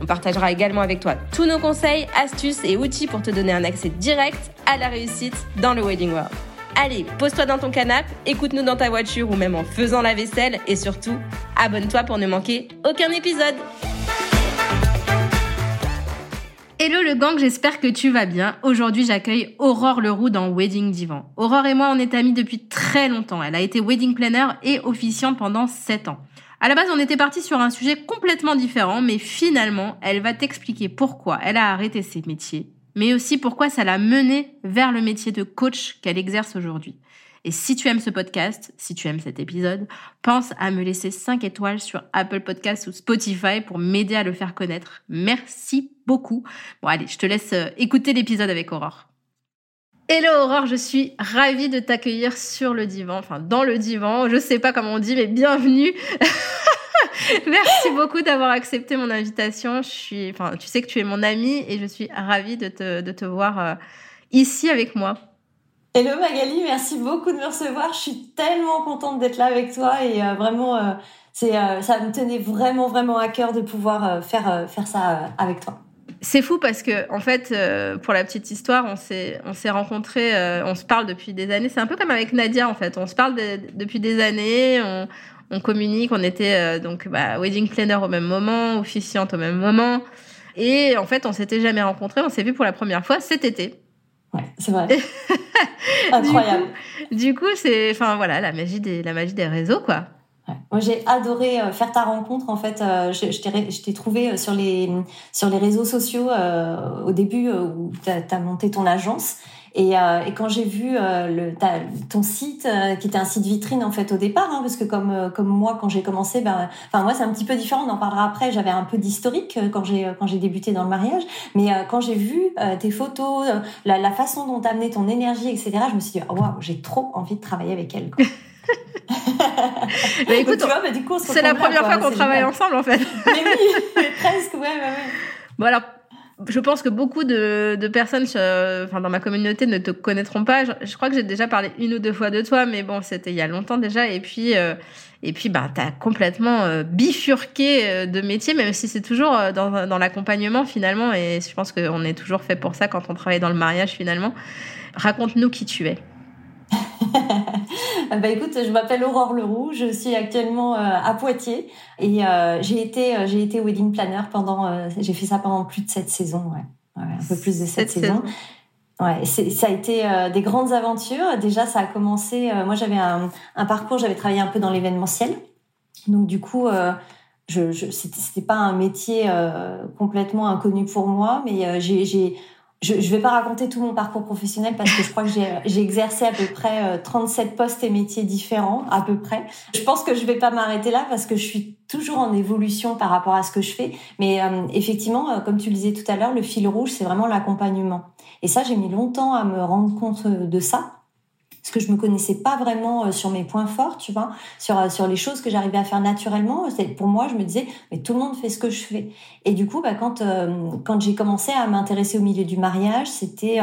On partagera également avec toi tous nos conseils, astuces et outils pour te donner un accès direct à la réussite dans le Wedding World. Allez, pose-toi dans ton canapé, écoute-nous dans ta voiture ou même en faisant la vaisselle et surtout, abonne-toi pour ne manquer aucun épisode. Hello le gang, j'espère que tu vas bien. Aujourd'hui, j'accueille Aurore Leroux dans Wedding Divan. Aurore et moi, on est amis depuis très longtemps. Elle a été wedding planner et officiante pendant 7 ans. À la base, on était parti sur un sujet complètement différent, mais finalement, elle va t'expliquer pourquoi elle a arrêté ses métiers, mais aussi pourquoi ça l'a menée vers le métier de coach qu'elle exerce aujourd'hui. Et si tu aimes ce podcast, si tu aimes cet épisode, pense à me laisser 5 étoiles sur Apple Podcasts ou Spotify pour m'aider à le faire connaître. Merci beaucoup. Bon, allez, je te laisse euh, écouter l'épisode avec Aurore. Hello Aurore, je suis ravie de t'accueillir sur le divan, enfin dans le divan, je sais pas comment on dit, mais bienvenue. Merci beaucoup d'avoir accepté mon invitation. Je suis, enfin, tu sais que tu es mon amie et je suis ravie de te, de te voir euh, ici avec moi. Hello Magali, merci beaucoup de me recevoir. Je suis tellement contente d'être là avec toi et euh, vraiment, euh, c'est, ça me tenait vraiment, vraiment à cœur de pouvoir faire, faire ça avec toi. C'est fou parce que en fait, pour la petite histoire, on s'est on s'est rencontrés, on se parle depuis des années. C'est un peu comme avec Nadia en fait. On se parle depuis des années, on, on communique. On était donc bah, wedding planner au même moment, officiante au même moment, et en fait, on s'était jamais rencontrés. On s'est vu pour la première fois cet été c'est vrai. Incroyable. Du coup, c'est, enfin voilà, la magie des, la magie des réseaux, quoi. Moi, j'ai adoré euh, faire ta rencontre. En fait, euh, je, je t'ai trouvé euh, sur les sur les réseaux sociaux au début où tu as, monté ton agence. Et, euh, et quand j'ai vu euh, le, ton site, euh, qui était un site vitrine en fait au départ, hein, parce que comme comme moi quand j'ai commencé, ben, enfin moi c'est un petit peu différent. On en parlera après. J'avais un peu d'historique quand j'ai quand j'ai débuté dans le mariage, mais quand j'ai vu tes photos, la, la, façon dont tu amené ton énergie, etc., je me suis dit waouh, j'ai trop envie de travailler avec elle. Quoi. bah, écoute, c'est la première fois qu'on travaille ensemble en fait. mais oui, presque, ouais, ouais, ouais. Bon alors je pense que beaucoup de, de personnes enfin, dans ma communauté ne te connaîtront pas. Je, crois que j'ai déjà parlé une ou deux fois de toi, mais bon, c'était il y a longtemps déjà. Et puis, euh, et puis bah, tu as complètement euh, bifurqué euh, de métier, même si c'est toujours dans, dans l'accompagnement finalement. Et je pense qu'on est toujours fait pour ça quand on travaille dans le mariage finalement. Raconte-nous qui tu es. bah écoute, je m'appelle Aurore Leroux, je suis actuellement euh, à Poitiers et euh, j'ai été euh, j'ai été wedding planner pendant j'ai fait ça pendant plus de sept saisons, ouais, un peu plus de sept, saisons. Ouais, ça a été des grandes aventures. Déjà, ça a commencé. moi, j'avais un, un, parcours, j'avais travaillé un peu dans l'événementiel, donc du coup. je, je c'était pas un métier complètement inconnu pour moi, mais j'ai je ne vais pas raconter tout mon parcours professionnel parce que je crois que j'ai exercé à peu près 37 euh, postes et métiers différents, à peu près. Je pense que je vais pas m'arrêter là parce que je suis toujours en évolution par rapport à ce que je fais. Mais euh, effectivement, euh, comme tu le disais tout à l'heure, le fil rouge, c'est vraiment l'accompagnement. Et ça, j'ai mis longtemps à me rendre compte de ça parce que je me connaissais pas vraiment euh, sur mes points forts, tu vois, sur euh, sur les choses que j'arrivais à faire naturellement. Pour moi, je me disais, mais tout le monde fait ce que je fais. Et du coup, bah, quand euh, quand j'ai commencé à m'intéresser au milieu du mariage, c'était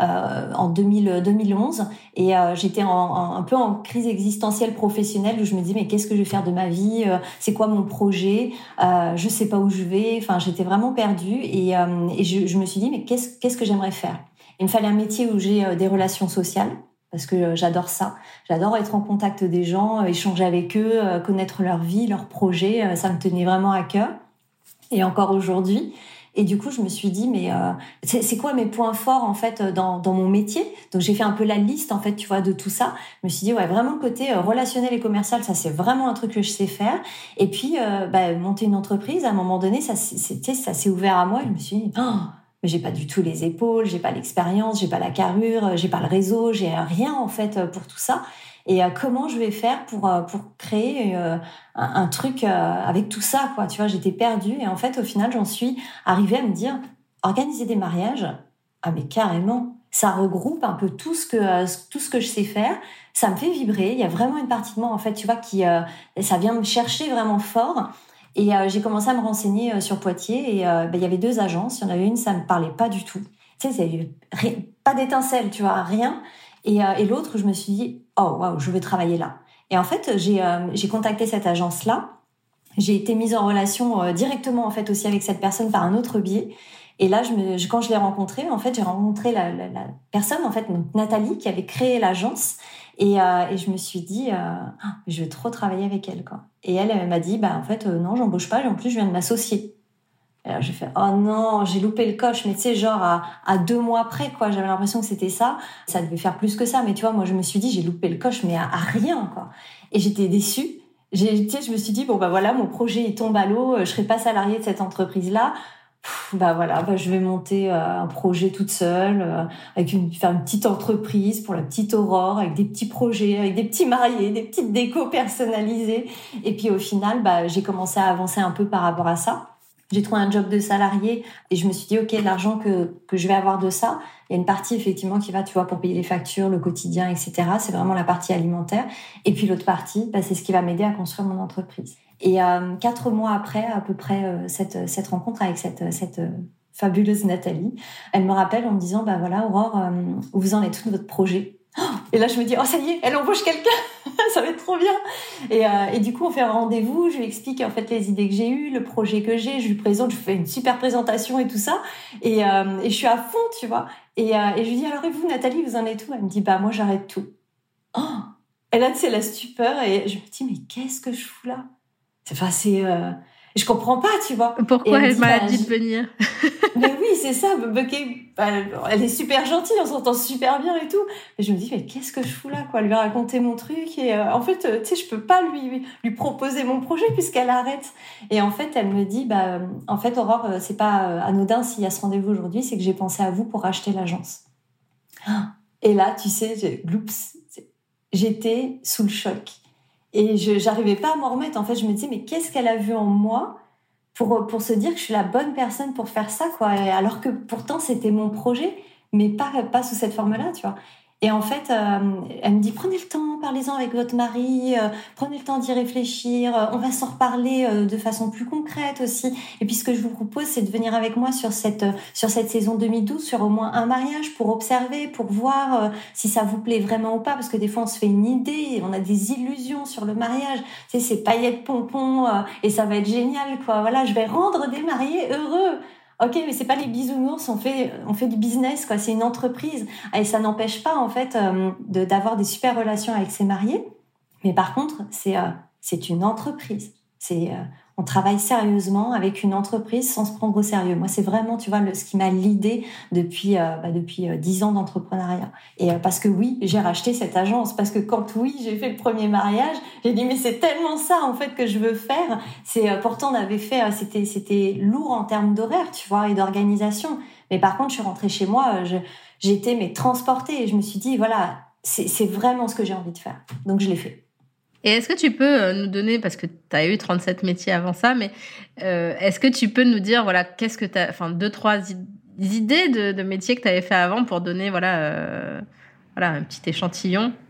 euh, en 2000, 2011, et j'étais en, un peu en crise existentielle professionnelle où je me disais, mais qu'est-ce que je vais faire de ma vie C'est quoi mon projet Je sais pas où je vais. Enfin, j'étais vraiment perdue, et, et je, je me suis dit, mais qu'est-ce qu'est-ce que j'aimerais faire? Il me fallait un métier où j'ai des relations sociales parce que euh, j'adore ça. J'adore être en contact des gens, euh, échanger avec eux, euh, connaître leur vie, leurs projets. Ça me tenait vraiment à cœur. Et encore aujourd'hui. Et du coup, je me suis dit, mais c'est quoi mes points forts en fait dans, mon métier? Donc j'ai fait un peu la liste en fait, tu vois, de tout ça. Je me suis dit, ouais, vraiment côté relationnel et commercial, ça c'est vraiment un truc que je sais faire. Et puis, bah, monter une entreprise, à un moment donné, ça s'est ouvert à moi. Je me suis dit, oh, j'ai pas du tout les épaules, j'ai pas l'expérience, j'ai pas la carrure, j'ai pas le réseau, j'ai rien en fait pour tout ça. et comment je vais faire pour pour créer un, truc avec tout ça quoi tu vois? J'étais perdue et en fait au final j'en suis arrivée à me dire organiser des mariages ah mais carrément ça regroupe un peu tout ce que tout ce que je sais faire. Ça me fait vibrer. Il y a vraiment une partie de moi en fait, tu vois, qui euh, ça vient me chercher vraiment fort. Et euh, j'ai commencé à me renseigner euh, sur Poitiers et ben, il y avait deux agences. Il y en avait une, ça me parlait pas du tout. Tu sais, pas d'étincelle, tu vois, rien. Et, et l'autre, je me suis dit, oh waouh, je veux travailler là. Et en fait, j'ai j'ai contacté cette agence là. J'ai été mise en relation directement en fait aussi avec cette personne par un autre biais. Et là, je me, quand je l'ai rencontrée, en fait, j'ai rencontré la, la, la, personne, en fait, Nathalie, qui avait créé l'agence. Et, euh, et, je me suis dit, euh, ah, je vais trop travailler avec elle, quoi. Et elle, m'a dit, bah, en fait, euh, non, j'embauche pas. Et en plus, je viens de m'associer. Là, j'ai fait, oh non, j'ai loupé le coche. Mais tu sais, genre, à, deux mois près, quoi. J'avais l'impression que c'était ça. Ça devait faire plus que ça. Mais tu vois, moi, je me suis dit, j'ai loupé le coche, mais à, rien, quoi. Et j'étais déçue. J'ai, je me suis dit, bon, bah voilà, mon projet, il tombe à l'eau. Je serai pas salariée de cette entreprise-là bah voilà, bah je vais monter euh, un projet toute seule, euh, avec une, faire une petite entreprise pour la petite Aurore, avec des petits projets, avec des petits mariés, des petites décos personnalisées. Et puis au final, bah, j'ai commencé à avancer un peu par rapport à ça. J'ai trouvé un job de salarié et je me suis dit, OK, l'argent que, que je vais avoir de ça, il y a une partie effectivement qui va, tu vois, pour payer les factures, le quotidien, etc. C'est vraiment la partie alimentaire. Et puis l'autre partie, bah, c'est ce qui va m'aider à construire mon entreprise. Et euh, quatre mois après, à peu près, euh, cette, rencontre avec cette, euh, fabuleuse Nathalie, elle me rappelle en me disant, bah voilà, Aurore, où vous en êtes tout de votre projet? Et là, je me dis, oh, ça y est, elle embauche quelqu'un, ça va être trop bien. Et, du coup, on fait un rendez-vous, je lui explique en fait les idées que j'ai eues, le projet que j'ai, je lui présente, je fais une super présentation et tout ça. Et, je suis à fond, tu vois. Et, et je lui dis, alors et vous, Nathalie, vous en êtes où? Elle me dit, bah moi, j'arrête tout. Oh et là, c'est la stupeur et je me dis, mais qu'est-ce que je fous là? Enfin, c'est je comprends pas, tu vois. Pourquoi elle, m'a dit de venir? Mais oui, c'est ça. Bah, elle est super gentille, on s'entend super bien et tout. Mais je me dis, mais qu'est-ce que je fous là, quoi? Lui raconter mon truc et euh, en fait, euh, tu sais, je peux pas lui lui proposer mon projet puisqu'elle arrête. Et en fait, elle me dit, bah, en fait, Aurore, euh, c'est pas anodin s'il y a ce rendez-vous aujourd'hui, c'est que j'ai pensé à vous pour acheter l'agence. Et là, tu sais, j'étais sous le choc. Et je j'arrivais pas à m'en remettre. En fait, je me disais, mais qu'est-ce qu'elle a vu en moi pour, pour se dire que je suis la bonne personne pour faire ça, quoi? Alors que pourtant, c'était mon projet, mais pas, pas sous cette forme-là, tu vois. Et en fait, euh, elle me dit prenez le temps, parlez-en avec votre mari, euh, prenez le temps d'y réfléchir. Euh, on va s'en reparler de façon plus concrète aussi. Et puis ce que je vous propose, c'est de venir avec moi sur cette sur cette saison 2012, sur au moins un mariage pour observer, pour voir si ça vous plaît vraiment ou pas. Parce que des fois, on se fait une idée, on a des illusions sur le mariage. Tu sais, c'est paillettes pompons et ça va être génial, quoi. Voilà, je vais rendre des mariés heureux. Ok, mais c'est pas les bisounours, on fait, on fait du business, quoi. C'est une entreprise. Et ça n'empêche pas, en fait, euh, d'avoir des super relations avec ses mariés. Mais par contre, c'est, euh, c'est une entreprise. C'est, euh, on travaille sérieusement avec une entreprise sans se prendre au sérieux. Moi, c'est vraiment, tu vois, le, ce qui m'a l'idée depuis euh, bah, depuis euh, dix ans d'entrepreneuriat. Et euh, parce que oui, j'ai racheté cette agence parce que quand oui, j'ai fait le premier mariage, j'ai dit mais c'est tellement ça en fait que je veux faire. C'est pourtant on avait fait, c'était c'était lourd en termes d'horaire, tu vois, et d'organisation. Mais par contre, je suis rentrée chez moi, j'étais mais transportée et je me suis dit voilà, c'est vraiment ce que j'ai envie de faire. Donc je l'ai fait. Et est-ce que tu peux euh, nous donner, parce que tu as eu 37 métiers avant ça, mais euh, est-ce que tu peux nous dire, voilà, qu'est-ce que tu enfin, deux, trois idées de, métiers que tu avais fait avant pour donner, voilà, euh, voilà, un petit échantillon?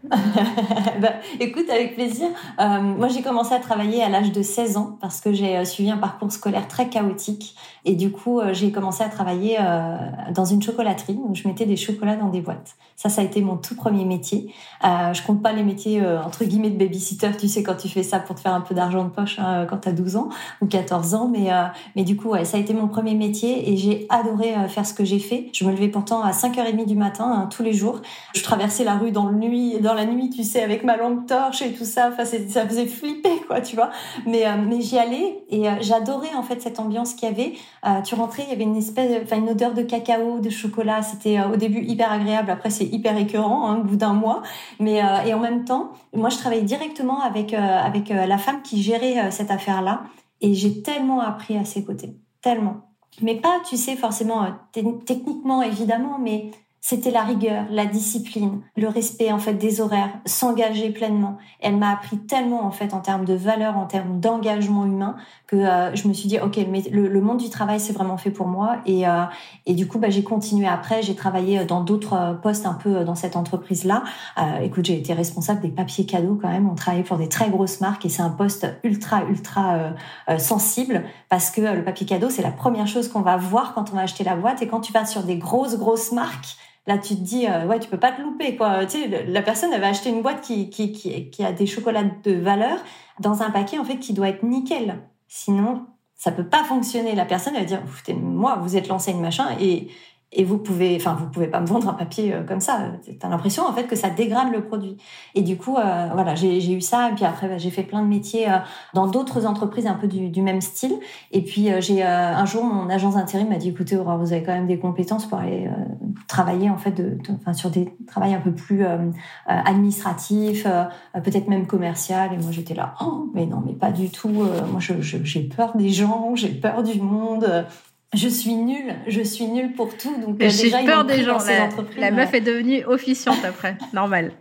Bah, Écoute, avec plaisir. Moi, j'ai commencé à travailler à l'âge de 16 ans parce que j'ai suivi un parcours scolaire très chaotique. Et du coup, euh, j'ai commencé à travailler euh, dans une chocolaterie où je mettais des chocolats dans des boîtes. Ça, ça a été mon tout premier métier. Euh, je compte pas les métiers entre guillemets de babysitter, tu sais, quand tu fais ça pour te faire un peu d'argent de poche hein, quand tu as 12 ans ou 14 ans. Mais, mais du coup, ouais, ça a été mon premier métier et j'ai adoré faire ce que j'ai fait. Je me levais pourtant à 5h30 du matin hein, tous les jours. Je traversais la rue dans le nuit, dans la nuit, tu sais, avec ma lampe torche et tout ça. Enfin, ça faisait flipper, quoi, tu vois. Mais, mais j'y allais et j'adorais en fait cette ambiance qu'il y avait. Euh, tu rentrais, il y avait une espèce, enfin une odeur de cacao, de chocolat. C'était au début hyper agréable. Après, c'est hyper écœurant hein, au bout d'un mois. Mais et en même temps, moi, je travaillais directement avec avec la femme qui gérait cette affaire-là et j'ai tellement appris à ses côtés, tellement. Mais pas, tu sais, forcément techniquement évidemment, mais c'était la rigueur, la discipline, le respect en fait des horaires, s'engager pleinement. Elle m'a appris tellement en fait en termes de valeur, en termes d'engagement humain que euh, je me suis dit ok le, le monde du travail c'est vraiment fait pour moi et euh, et du coup bah j'ai continué après j'ai travaillé dans d'autres euh, postes un peu dans cette entreprise là. écoute j'ai été responsable des papiers cadeaux quand même. On travaillait pour des très grosses marques et c'est un poste ultra ultra sensible parce que le papier cadeau c'est la première chose qu'on va voir quand on va acheter la boîte et quand tu vas sur des grosses grosses marques là tu te dis euh, ouais tu peux pas te louper quoi. Tu sais la personne elle va acheter une boîte qui qui qui, qui a des chocolats de valeur dans un paquet en fait qui doit être nickel. Sinon ça peut pas fonctionner. La personne va dire moi vous êtes l'enseigne machin et et vous pouvez, enfin, vous pouvez pas me vendre un papier euh, comme ça. T'as l'impression en fait que ça dégrade le produit. Et du coup, euh, voilà, j'ai eu ça. Et puis après, bah, j'ai fait plein de métiers euh, dans d'autres entreprises un peu du, du, même style. Et puis j'ai un jour, mon agence d'intérim m'a dit, écoutez, Aurore, vous avez quand même des compétences pour aller travailler en fait, de, enfin, sur des travails un peu plus administratifs, peut-être même commercial. Et moi, j'étais là, oh, mais non, mais pas du tout. moi, j'ai peur des gens, j'ai peur du monde je suis nulle, je suis nulle pour tout. Donc euh, j'ai peur des gens. La, la meuf est devenue officiante après, normal.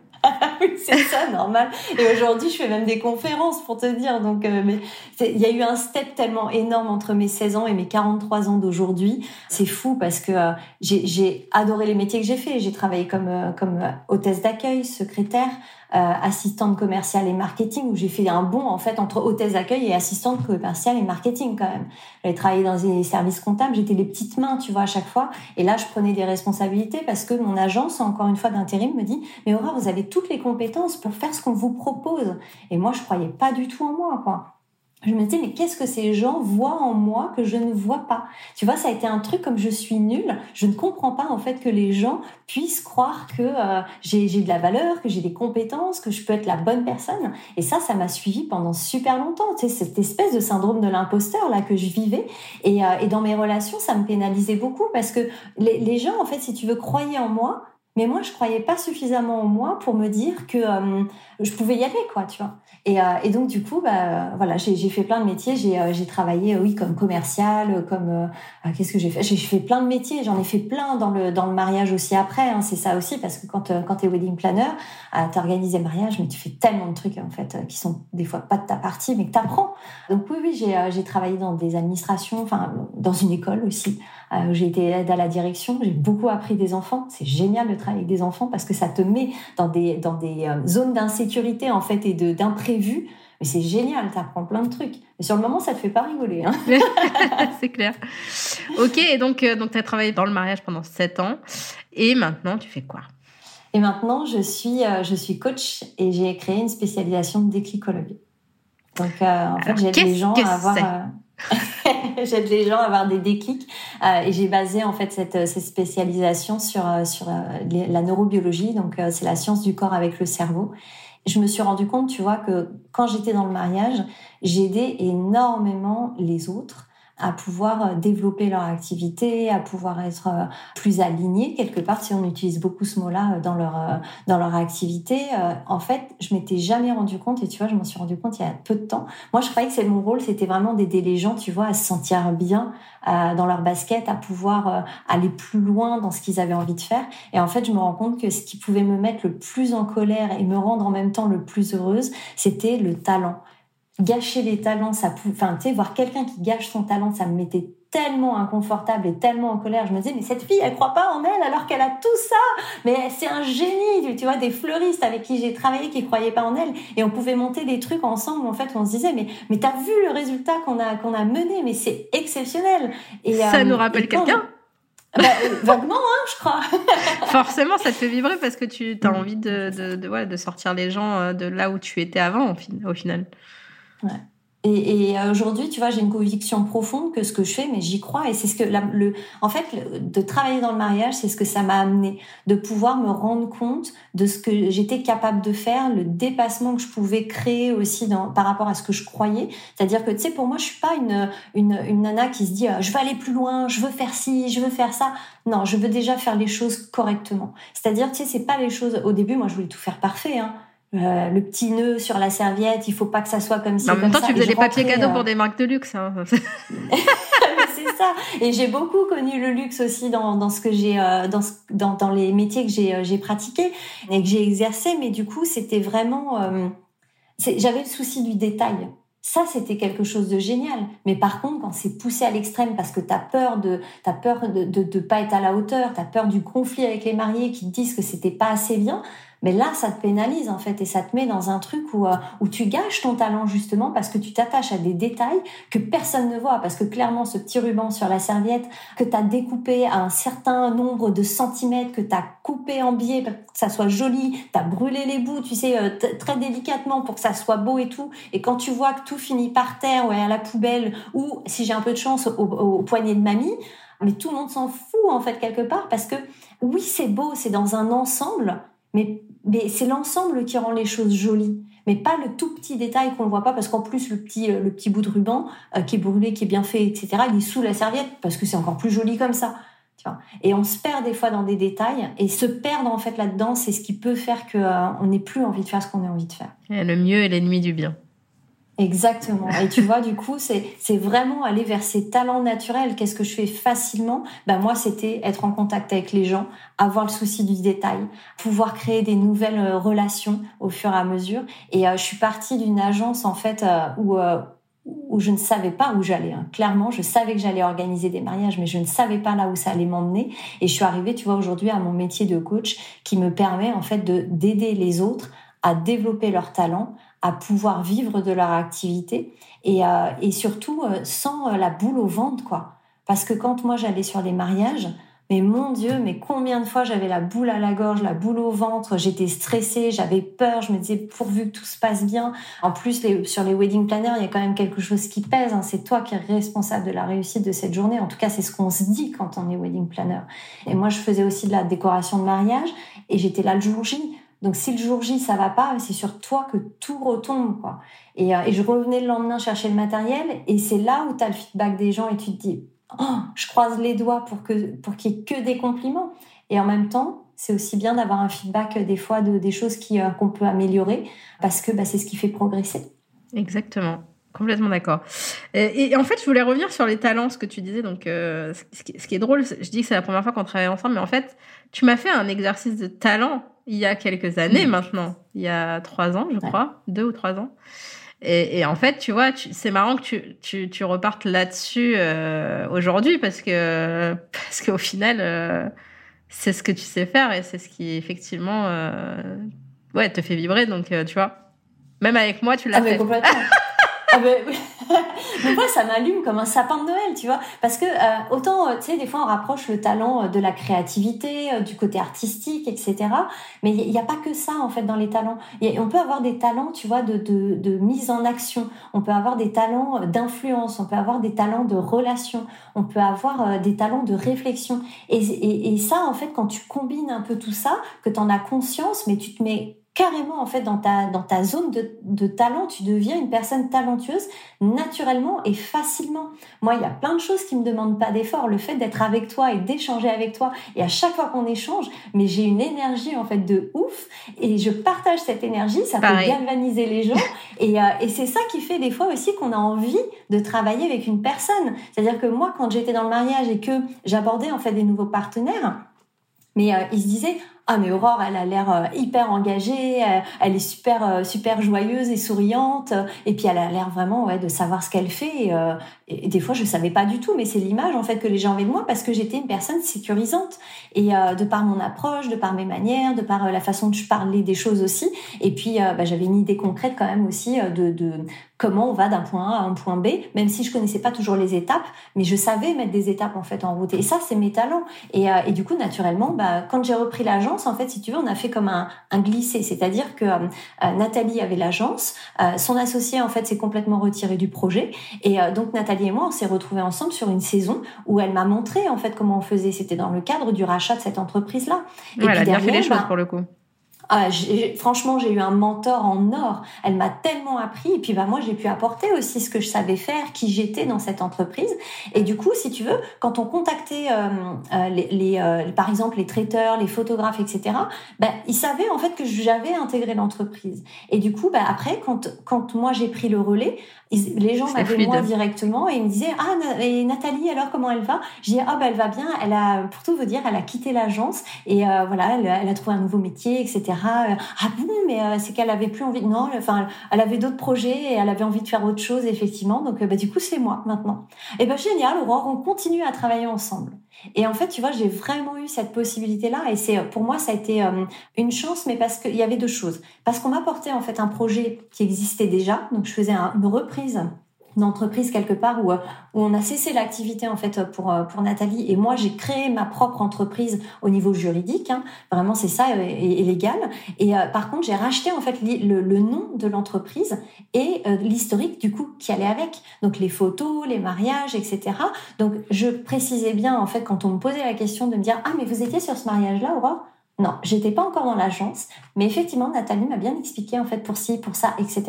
oui, c'est ça, normal. Et aujourd'hui, je fais même des conférences pour te dire. Donc, euh, mais il y a eu un step tellement énorme entre mes 16 ans et mes 43 ans d'aujourd'hui. C'est fou parce que euh, j'ai adoré les métiers que j'ai fait. J'ai travaillé comme comme hôtesse d'accueil, secrétaire. Euh, assistante commerciale et marketing où j'ai fait un bond en fait entre hôtesse d'accueil et assistante commerciale et marketing quand même. J'avais travaillé dans des services comptables, j'étais les petites mains, tu vois, à chaque fois. Et là, je prenais des responsabilités parce que mon agence, encore une fois d'intérim, me dit "Mais Aura, vous avez toutes les compétences pour faire ce qu'on vous propose." Et moi, je croyais pas du tout en moi, quoi je me disais, mais qu'est-ce que ces gens voient en moi que je ne vois pas? Tu vois, ça a été un truc comme je suis nulle. Je ne comprends pas en fait que les gens puissent croire que euh, j'ai de la valeur, que j'ai des compétences, que je peux être la bonne personne. Et ça, ça m'a suivi pendant super longtemps. Tu sais, cette espèce de syndrome de l'imposteur là que je vivais. Et, euh, et, dans mes relations, ça me pénalisait beaucoup parce que les, gens, en fait, si tu veux, croyaient en moi, mais moi, je croyais pas suffisamment en moi pour me dire que euh, je pouvais y aller, quoi, tu vois. Et, euh, et donc, du coup, bah, voilà, j'ai fait plein de métiers. J'ai euh, travaillé, oui, comme commercial, comme qu'est-ce que j'ai fait? J'ai fait plein de métiers. J'en ai fait plein dans le dans le mariage aussi après. Hein, c'est ça aussi, parce que quand quand t'es wedding planner, t'organises des mariages, mais tu fais tellement de trucs en fait qui sont des fois pas de ta partie, mais que t'apprends. Donc oui, oui, j'ai travaillé dans des administrations, enfin dans une école aussi. j'ai été aide à la direction. J'ai beaucoup appris des enfants. C'est génial de avec des enfants parce que ça te met dans des, dans des euh, zones d'insécurité en fait et d'imprévu. Mais c'est génial, tu apprends plein de trucs. Mais sur le moment, ça te fait pas rigoler. Hein c'est clair. Ok, et donc, euh, donc tu as travaillé dans le mariage pendant 7 ans. Et maintenant, tu fais quoi? Et maintenant, je suis, euh, je suis coach et j'ai créé une spécialisation de déclicologue. Donc, en fait, j'aide les gens à avoir... J'aide les gens à avoir des déclics euh, et j'ai basé en fait cette, cette spécialisation sur euh, sur euh, la neurobiologie, donc c'est la science du corps avec le cerveau. Je me suis rendu compte, tu vois, que quand j'étais dans le mariage, j'aidais énormément les autres à pouvoir euh, développer leur activité, à pouvoir être euh, plus alignés quelque part. Si on utilise beaucoup ce mot-là euh, dans leur dans leur activité, en fait, je m'étais jamais rendu compte et tu vois, je m'en suis rendu compte il y a peu de temps. Moi, je croyais que c'est mon rôle, c'était vraiment d'aider les gens, tu vois, à se sentir bien dans leur basket, à pouvoir aller plus loin dans ce qu'ils avaient envie de faire. Et en fait, je me rends compte que ce qui pouvait me mettre le plus en colère et me rendre en même temps le plus heureuse, c'était le talent gâcher les talents, ça enfin, tu sais, voir quelqu'un qui gâche son talent, ça me mettait tellement inconfortable et tellement en colère. Je me disais, mais cette fille, elle croit pas en elle alors qu'elle a tout ça. Mais c'est un génie, tu vois, des fleuristes avec qui j'ai travaillé qui croyaient pas en elle. Et on pouvait monter des trucs ensemble, en fait, on se disait, mais, mais t'as vu le résultat qu'on a, qu'on a mené, mais c'est exceptionnel. Et, ça euh, nous rappelle quelqu'un? Bah, euh, vaguement, hein, je crois. Forcément, ça te fait vibrer parce que tu as envie de, de, de, ouais, de sortir les gens euh, de là où tu étais avant, au final. Et, et aujourd'hui, tu vois, j'ai une conviction profonde que ce que je fais, mais j'y crois. Et c'est ce que, le, en fait, de travailler dans le mariage, c'est ce que ça m'a amené, de pouvoir me rendre compte de ce que j'étais capable de faire, le dépassement que je pouvais créer aussi dans, par rapport à ce que je croyais. C'est-à-dire que, tu sais, pour moi, je suis pas une, une, une nana qui se dit, euh, je veux aller plus loin, je veux faire ci, je veux faire ça. Non, je veux déjà faire les choses correctement. C'est-à-dire, tu sais, c'est pas les choses. Au début, moi, je voulais tout faire parfait. Hein euh, le petit nœud sur la serviette, il faut pas que ça soit comme ça. En même temps, tu faisais des papiers cadeaux pour des marques de luxe. Hein. c'est ça. Et j'ai beaucoup connu le luxe aussi dans, dans ce que j'ai dans, dans, dans les métiers que j'ai j'ai pratiqués et que j'ai exercé. Mais du coup, c'était vraiment j'avais le souci du détail. Ça, c'était quelque chose de génial. Mais par contre, quand c'est poussé à l'extrême parce que tu as peur de, as peur de, de, de, pas être à la hauteur, tu as peur du conflit avec les mariés qui te disent que c'était pas assez bien, mais là, ça te pénalise en fait et ça te met dans un truc où, euh, où tu gâches ton talent justement parce que tu t'attaches à des détails que personne ne voit. Parce que clairement, ce petit ruban sur la serviette que tu as découpé à un certain nombre de centimètres, que tu as coupé en biais pour que ça soit joli, tu as brûlé les bouts, tu sais, euh, très délicatement pour que ça soit beau et tout. Et quand tu vois que tout finit par terre ou à la poubelle ou, si j'ai un peu de chance, au, au poignet de mamie, mais tout le monde s'en fout en fait quelque part parce que oui, c'est beau, c'est dans un ensemble, mais mais c'est l'ensemble qui rend les choses jolies. Mais pas le tout petit détail qu'on ne voit pas parce qu'en plus le petit euh, le petit bout de ruban euh, qui est brûlé qui est bien fait etc il est sous la serviette parce que c'est encore plus joli comme ça tu vois. Et on se perd des fois dans des détails et se perdre en fait là-dedans c'est ce qui peut faire que euh, on n'ait plus envie de faire ce qu'on a envie de faire. Et le mieux est l'ennemi du bien Exactement. Et tu vois, du coup, c'est vraiment aller vers ces talents naturels. Qu'est-ce que je fais facilement? Ben moi, c'était être en contact avec les gens, avoir le souci du détail, pouvoir créer des nouvelles euh, relations au fur et à mesure. Et euh, je suis partie d'une agence en fait euh, où où je ne savais pas où j'allais. Hein. Clairement, je savais que j'allais organiser des mariages, mais je ne savais pas là où ça allait m'emmener. Et je suis arrivée, tu vois, aujourd'hui à mon métier de coach qui me permet en fait de d'aider les autres à développer leurs talents, à pouvoir vivre de leur activité et, euh, et surtout euh, sans euh, la boule au ventre, quoi. Parce que quand moi j'allais sur des mariages, mais mon Dieu, mais combien de fois j'avais la boule à la gorge, la boule au ventre, j'étais stressée, j'avais peur, je me disais pourvu que tout se passe bien. En plus, les, sur les wedding planners, il y a quand même quelque chose qui pèse. Hein. C'est toi qui es responsable de la réussite de cette journée. En tout cas, c'est ce qu'on se dit quand on est wedding planner. Et moi, je faisais aussi de la décoration de mariage et j'étais là le jour J. Donc si le jour J ça va pas, c'est sur toi que tout retombe quoi. Et, euh, je revenais le lendemain chercher le matériel et c'est là où tu as le feedback des gens et tu te dis oh, je croise les doigts pour que qu'il y ait que des compliments. Et en même temps, c'est aussi bien d'avoir un feedback euh, des fois de des choses euh, qu'on peut améliorer parce que bah, c'est ce qui fait progresser. Exactement. Complètement d'accord. Et, en fait, je voulais revenir sur les talents, ce que tu disais. Donc, ce, qui, ce, qui, est drôle, je dis que c'est la première fois qu'on travaille ensemble, mais en fait, tu m'as fait un exercice de talent il y a quelques années maintenant, il y a trois ans, je crois, deux ou trois ans. Et, et, en fait, tu vois, c'est marrant que tu, tu, tu repartes là-dessus euh, aujourd'hui parce que parce qu'au final, euh, c'est ce que tu sais faire et c'est ce qui effectivement, euh, ouais, te fait vibrer. Donc, euh, tu vois, même avec moi, tu l'as ah, fait. Complètement. ah ben, mais moi, ça m'allume comme un sapin de Noël, tu vois. Parce que euh, autant, euh, tu sais, des fois, on rapproche le talent euh, de la créativité, du côté artistique, etc. Mais il n'y a, pas que ça, en fait, dans les talents. On peut avoir des talents, tu vois, de, de, de mise en action. On peut avoir des talents d'influence. On peut avoir des talents de relation. On peut avoir des talents de réflexion. Et, et, et ça, en fait, quand tu combines un peu tout ça, que tu en as conscience, mais tu te mets carrément en fait dans ta dans ta zone de, de, talent, tu deviens une personne talentueuse naturellement et facilement. Moi, il y a plein de choses qui me demandent pas d'effort. Le fait d'être avec toi et d'échanger avec toi, et à chaque fois qu'on échange, mais j'ai une énergie en fait de ouf et je partage cette énergie. Ça peut galvaniser les gens et, euh, et c'est ça qui fait des fois aussi qu'on a envie de travailler avec une personne. C'est-à-dire que moi, quand j'étais dans le mariage et que j'abordais en fait des nouveaux partenaires, mais euh, ils se disaient ah mais Aurore, elle a l'air euh, hyper engagée, euh, elle est super euh, super joyeuse et souriante, et puis elle a l'air vraiment ouais de savoir ce qu'elle fait. Et, des fois je savais pas du tout, mais c'est l'image en fait que les gens avaient de moi parce que j'étais une personne sécurisante et de par mon approche, de par mes manières, de par la façon de je parlais des choses aussi. Et puis bah, j'avais une idée concrète quand même aussi de, de comment on va d'un point A à un point B, même si je connaissais pas toujours les étapes, mais je savais mettre des étapes en fait en route. Et ça c'est mes talents. Et, et du coup naturellement, bah, quand j'ai repris l'agence en fait, si tu veux, on a fait comme un, un glissé, c'est-à-dire que euh, Nathalie avait l'agence, euh, son associé en fait s'est complètement retiré du projet, et euh, donc Nathalie et moi on s'est retrouvés ensemble sur une saison où elle m'a montré en fait comment on faisait. C'était dans le cadre du rachat de cette entreprise-là. et elle a bien fait les choses bah, pour le coup. Ah, franchement, j'ai eu un mentor en or. Elle m'a tellement appris. Et puis, bah, moi, j'ai pu apporter aussi ce que je savais faire, qui j'étais dans cette entreprise. Et du coup, si tu veux, quand on contactait, euh, euh les, les euh, par exemple, les traiteurs, les photographes, etc., bah, ils savaient en fait que j'avais intégré l'entreprise. Et du coup, bah, après, quand, quand moi j'ai pris le relais, les gens m'appelaient moi directement et ils me disaient ah et Nathalie alors comment elle va? Je dis ah bah elle va bien. Elle a pour tout vous dire, elle a quitté l'agence et euh, voilà, elle, elle, a trouvé un nouveau métier, etc. ah bon, mais euh, c'est qu'elle avait plus envie. Non, enfin, elle avait d'autres projets et elle avait envie de faire autre chose, effectivement. Donc, euh, bah, du coup, c'est moi maintenant. Et ben génial, Aurore, on continue à travailler ensemble. Et en fait, tu vois, j'ai vraiment eu cette possibilité-là. Et c'est pour moi, ça a été une chance, mais parce qu'il y avait deux choses. Parce qu'on m'apportait en fait un projet qui existait déjà. Donc, je faisais une reprise d'entreprise quelque part où, euh, où on a cessé l'activité en fait pour euh, pour Nathalie. Et moi j'ai créé ma propre entreprise au niveau juridique hein. vraiment c'est ça et, et, légal. Et euh, par contre j'ai racheté en fait le, le nom de l'entreprise et l'historique du coup qui allait avec. Donc les photos les mariages etc donc je précisais bien en fait quand on me posait la question de me dire ah mais vous étiez sur ce mariage là Aurore? Non, j'étais pas encore dans l'agence, mais effectivement, Nathalie m'a bien expliqué en fait pour ci, pour ça, etc.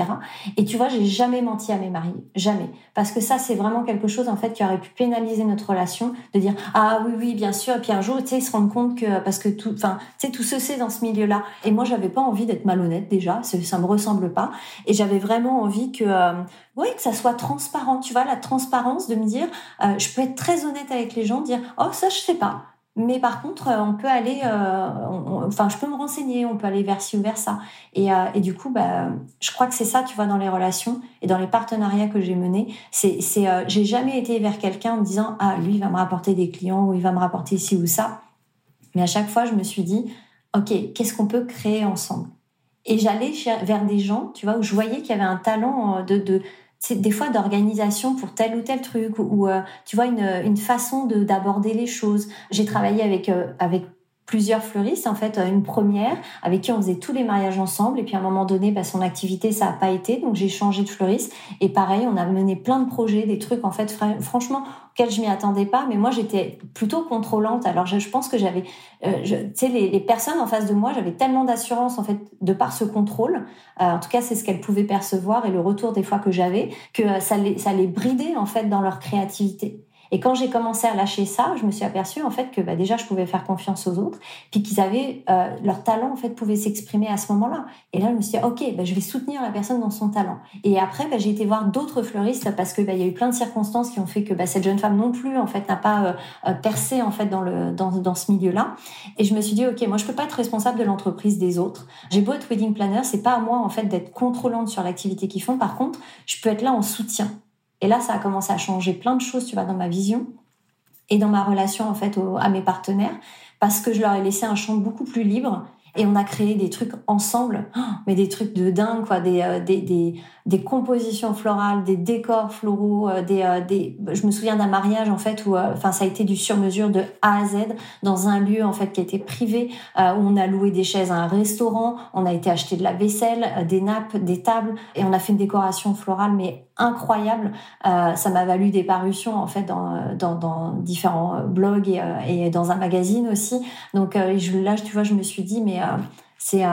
Et tu vois, j'ai jamais menti à mes maris, jamais, parce que ça, c'est vraiment quelque chose en fait qui aurait pu pénaliser notre relation, de dire ah oui oui bien sûr, et puis un jour, tu sais, ils se rendent compte que parce que tout, enfin, tu sais, tout se sait dans ce milieu-là. Et moi, j'avais pas envie d'être malhonnête déjà, ça me ressemble pas, et j'avais vraiment envie que euh, oui, que ça soit transparent, tu vois, la transparence de me dire, euh, je peux être très honnête avec les gens, dire, oh, ça, je sais pas. Mais par contre, euh, on peut aller, euh, enfin, je peux me renseigner, on peut aller vers ci ou vers ça. Et, euh, et du coup, bah, je crois que c'est ça, tu vois, dans les relations et dans les partenariats que j'ai menés. C'est, c'est, j'ai jamais été vers quelqu'un en me disant, ah, lui, il va me rapporter des clients ou il va me rapporter ci ou ça. Mais à chaque fois, je me suis dit, ok, qu'est-ce qu'on peut créer ensemble? Et j'allais vers des gens, tu vois, où je voyais qu'il y avait un talent de, de c'est des fois d'organisation pour tel ou tel truc ou, euh, tu vois une, une façon de d'aborder les choses. J'ai travaillé avec euh, avec plusieurs fleuristes en fait une première avec qui on faisait tous les mariages ensemble. Et puis à un moment donné bah, son activité ça a pas été. Donc j'ai changé de fleuriste. Et pareil on a mené plein de projets des trucs en fait franchement auxquels je m'y attendais pas. Mais moi j'étais plutôt contrôlante. Alors je, pense que j'avais euh, tu sais les, les, personnes en face de moi j'avais tellement d'assurance en fait de par ce contrôle. Euh, en tout cas c'est ce qu'elles pouvaient percevoir et le retour des fois que j'avais que euh, ça les ça les bridait en fait dans leur créativité et quand j'ai commencé à lâcher ça, je me suis aperçue en fait que bah, déjà je pouvais faire confiance aux autres, puis qu'ils avaient euh, leur talent en fait pouvait s'exprimer à ce moment-là. Et là je me suis dit ok, bah, je vais soutenir la personne dans son talent. Et après bah, j'ai été voir d'autres fleuristes parce que bah, il y a eu plein de circonstances qui ont fait que bah, cette jeune femme non plus en fait n'a pas euh, euh, percé en fait dans le dans, dans ce milieu-là. Et je me suis dit ok, moi je peux pas être responsable de l'entreprise des autres. J'ai beau être wedding planner, c'est pas à moi en fait d'être contrôlante sur l'activité qu'ils font. Par contre, je peux être là en soutien. Et là, ça a commencé à changer plein de choses, tu vois, dans ma vision et dans ma relation, en fait, à mes partenaires, parce que je leur ai laissé un champ beaucoup plus libre. Et on a créé des trucs ensemble, mais des trucs de dingue, quoi, des, euh, des, des, des compositions florales, des décors floraux, euh, des, euh, des... je me souviens d'un mariage en fait où, enfin, ça a été du sur-mesure de A à Z dans un lieu en fait qui était privé où on a loué des chaises à un restaurant, on a été acheter de la vaisselle, des nappes, des tables et on a fait une décoration florale mais incroyable. ça m'a valu des parutions en fait dans, dans, différents blogs et, et, dans un magazine aussi. Donc là, tu vois, je me suis dit mais c'est,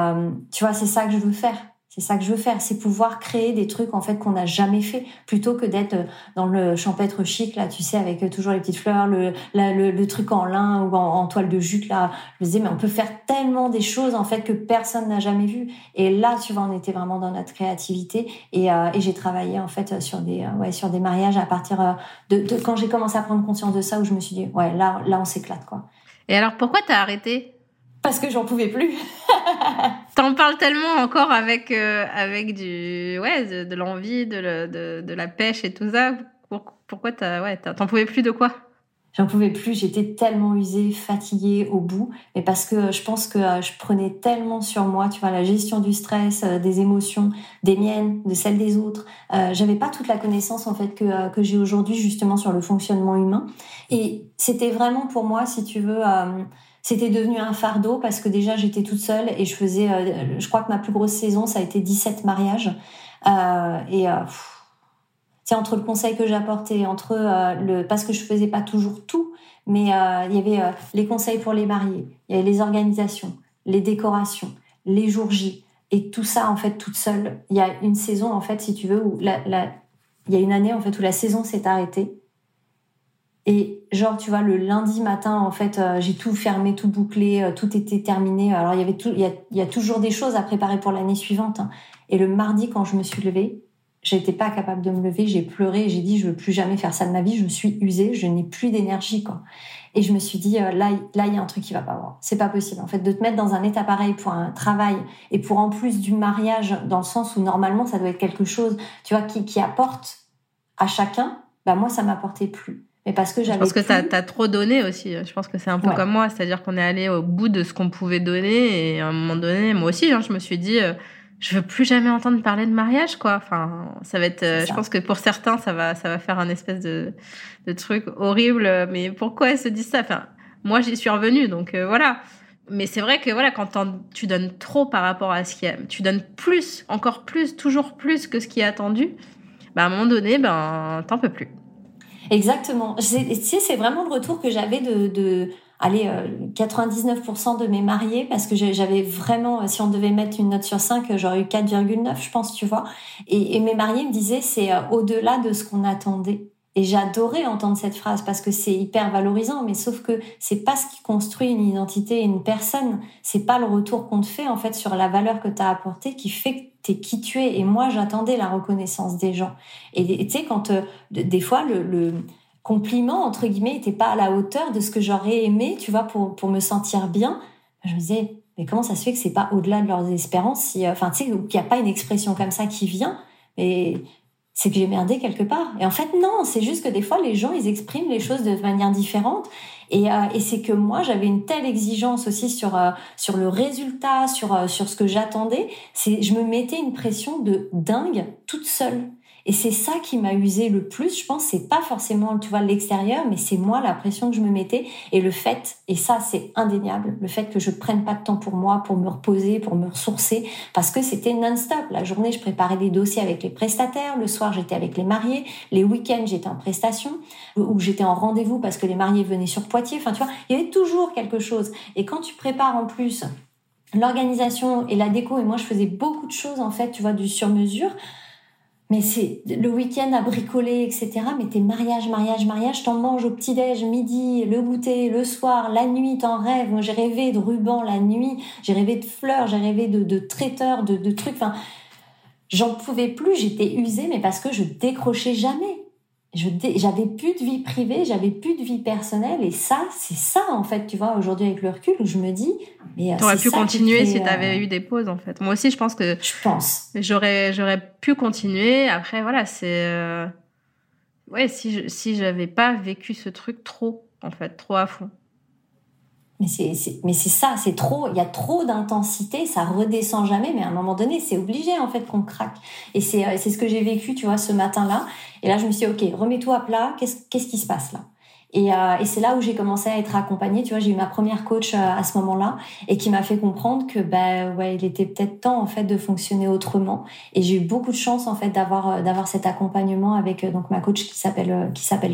tu vois, c'est ça que je veux faire. C'est ça que je veux faire, c'est pouvoir créer des trucs en fait qu'on n'a jamais fait, plutôt que d'être euh, dans le champêtre chic tu sais, avec euh, toujours les petites fleurs, le, le, truc en lin ou en, toile de jute là. Je me disais mais on peut faire tellement des choses en fait que personne n'a jamais vu. Et là, tu vois, on était vraiment dans notre créativité et, euh, et j'ai travaillé en fait sur des ouais sur des mariages à partir de, de quand j'ai commencé à prendre conscience de ça où je me suis dit ouais là là on s'éclate quoi. Et alors pourquoi t'as arrêté? Parce que j'en pouvais plus. T'en parles tellement encore avec euh, avec du ouais de, l'envie, de, de, de, la pêche et tout ça. pourquoi t'as ouais t'en pouvais plus de quoi? J'en pouvais plus. J'étais tellement usée, fatiguée au bout, mais parce que je pense que euh, je prenais tellement sur moi, tu vois, la gestion du stress, euh, des émotions, des miennes, de celles des autres. Euh, J'avais pas toute la connaissance en fait que que j'ai aujourd'hui justement sur le fonctionnement humain. Et c'était vraiment pour moi, si tu veux c'était devenu un fardeau parce que déjà j'étais toute seule et je faisais, euh, je crois que ma plus grosse saison ça a été 17 mariages euh, et euh, c'est entre le conseil que j'apportais, entre le parce que je faisais pas toujours tout, mais il y avait les conseils pour les mariés, il y avait les organisations, les décorations, les jours. Et tout ça, en fait, toute seule. Il y a une saison, en fait, si tu veux, où il y a une année, en fait, où la saison s'est arrêtée. Et genre, tu vois, le lundi matin, en fait, euh, j'ai tout fermé, tout bouclé, euh, tout était terminé. Alors, il y avait tout, il y a, toujours des choses à préparer pour l'année suivante. Hein. Et le mardi, quand je me suis levée, j'étais pas capable de me lever, j'ai pleuré, j'ai dit, je veux plus jamais faire ça de ma vie, je me suis usée, je n'ai plus d'énergie, quoi. Et je me suis dit, euh, là, là, il y a un truc qui va pas voir. C'est pas possible. En fait, de te mettre dans un état pareil pour un travail et pour en plus du mariage, dans le sens où normalement, ça doit être quelque chose, tu vois, qui, qui apporte à chacun, bah, moi, ça m'apportait plus. Mais parce que j'avais. Je pense que tu as, trop donné aussi. Je pense que c'est un peu comme moi. C'est-à-dire qu'on est allé au bout de ce qu'on pouvait donner. Et à un moment donné, moi aussi, hein, je me suis dit, euh, je veux plus jamais entendre parler de mariage, quoi. Enfin, ça va être. Euh, je pense que pour certains, ça va, ça va faire un espèce de, de truc horrible. Mais pourquoi elles se disent ça? Enfin, moi, j'y suis revenue, donc euh, voilà. Mais c'est vrai que voilà, quand tu donnes trop par rapport à ce qui, tu donnes plus, encore plus, toujours plus que ce qui est attendu. Bah, à un moment donné, ben, t'en peux plus. Exactement. Tu sais, c'est vraiment le retour que j'avais de, de allez, 99% de mes mariés, parce que j'avais vraiment, si on devait mettre une note sur 5, j'aurais eu 4,9, je pense, tu vois. Et, et mes mariés me disaient, c'est euh, au-delà de ce qu'on attendait. Et j'adorais entendre cette phrase parce que c'est hyper valorisant, mais sauf que c'est pas ce qui construit une identité et une personne. C'est pas le retour qu'on te fait, en fait, sur la valeur que tu as apportée qui fait que t'es qui tu es. Et moi, j'attendais la reconnaissance des gens. Et tu sais, quand euh, des fois, le, compliment, entre guillemets, était pas à la hauteur de ce que j'aurais aimé, tu vois, pour, pour me sentir bien, je me disais, mais comment ça se fait que c'est pas au-delà de leurs espérances, si, euh, enfin, tu sais, qu'il n'y a pas une expression comme ça qui vient. Et c'est que j'ai merdé quelque part. Et en fait, non, c'est juste que des fois, les gens, ils expriment les choses de manière différente. Et, euh, et c'est que moi, j'avais une telle exigence aussi sur euh, sur le résultat, sur euh, sur ce que j'attendais. C'est, je me mettais une pression de dingue toute seule. Et c'est ça qui m'a usé le plus, je pense. C'est pas forcément, tu vois, l'extérieur, mais c'est moi la pression que je me mettais et le fait, et ça c'est indéniable, le fait que je prenne pas de temps pour moi, pour me reposer, pour me ressourcer, parce que c'était non-stop. La journée, je préparais des dossiers avec les prestataires, le soir, j'étais avec les mariés, les week-ends, j'étais en prestation, ou j'étais en rendez-vous parce que les mariés venaient sur Poitiers. Enfin, tu vois, il y avait toujours quelque chose. Et quand tu prépares en plus l'organisation et la déco, et moi je faisais beaucoup de choses en fait, tu vois, du sur-mesure, mais c'est le week-end à bricoler, etc. Mais tes mariages, mariage, mariage, t'en manges au petit-déj, midi, le goûter, le soir, la nuit, t'en rêves. Moi, j'ai rêvé de rubans la nuit, j'ai rêvé de fleurs, j'ai rêvé de, de traiteurs, de, de trucs. Enfin, j'en pouvais plus, j'étais usée, mais parce que je décrochais jamais j'avais plus de vie privée, j'avais plus de vie personnelle et ça, c'est ça en fait, tu vois, aujourd'hui avec le recul où je me dis mais euh, t'aurais pu continuer si t'avais euh, eu des pauses en fait. Moi aussi, je pense que je pense. J'aurais j'aurais pu continuer. Après voilà, c'est euh... ouais, si si j'avais pas vécu ce truc trop en fait, trop à fond. Mais c'est, ça, c'est trop, il y a trop d'intensité, ça redescend jamais, mais à un moment donné, c'est obligé en fait qu'on craque. Et c'est, euh, c'est ce que j'ai vécu, tu vois, ce matin-là. Et là, je me suis dit, ok, remets-toi à plat, qu'est-ce, qu'est-ce qui se passe là? Et, euh, et c'est là où j'ai commencé à être accompagnée. Tu vois, j'ai eu ma première coach euh, à ce moment-là et qui m'a fait comprendre que bah ouais, il était peut-être temps en fait de fonctionner autrement. Et j'ai eu beaucoup de chance en fait d'avoir euh, d'avoir cet accompagnement avec donc ma coach qui s'appelle qui s'appelle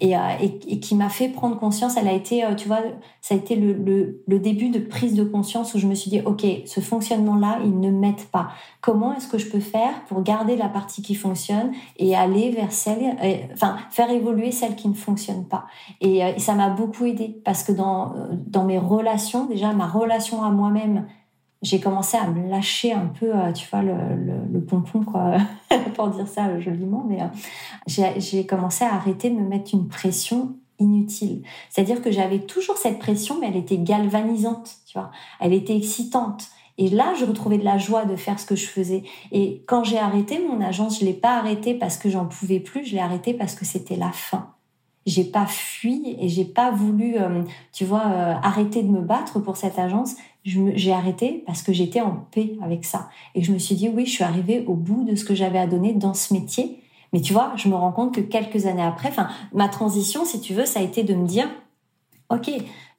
et, et, et, qui m'a fait prendre conscience. Elle a été, tu vois, ça a été le, le, le début de prise de conscience où je me suis dit ok, ce fonctionnement-là, il ne m'aide pas. Comment est-ce que je peux faire pour garder la partie qui fonctionne et aller vers celle, enfin faire évoluer celle qui ne fonctionne pas. Euh, et, ça m'a beaucoup aidé parce que dans, euh, dans mes relations, déjà ma relation à moi-même, j'ai commencé à me lâcher un peu, euh, tu vois, le, le, pompon, quoi, pour dire ça joliment, mais j'ai commencé à arrêter de me mettre une pression inutile. C'est-à-dire que j'avais toujours cette pression, mais elle était galvanisante, tu vois. Elle était excitante. Et là, je retrouvais de la joie de faire ce que je faisais. Et quand j'ai arrêté mon agence, je l'ai pas arrêté parce que j'en pouvais plus, je l'ai arrêté parce que c'était la fin j'ai pas fui et j'ai pas voulu, euh, tu vois, euh, arrêter de me battre pour cette agence. J'ai arrêté parce que j'étais en paix avec ça. Et je me suis dit, oui, je suis arrivée au bout de ce que j'avais à donner dans ce métier. Mais tu vois, je me rends compte que quelques années après, enfin, ma transition, si tu veux, ça a été de me dire, OK,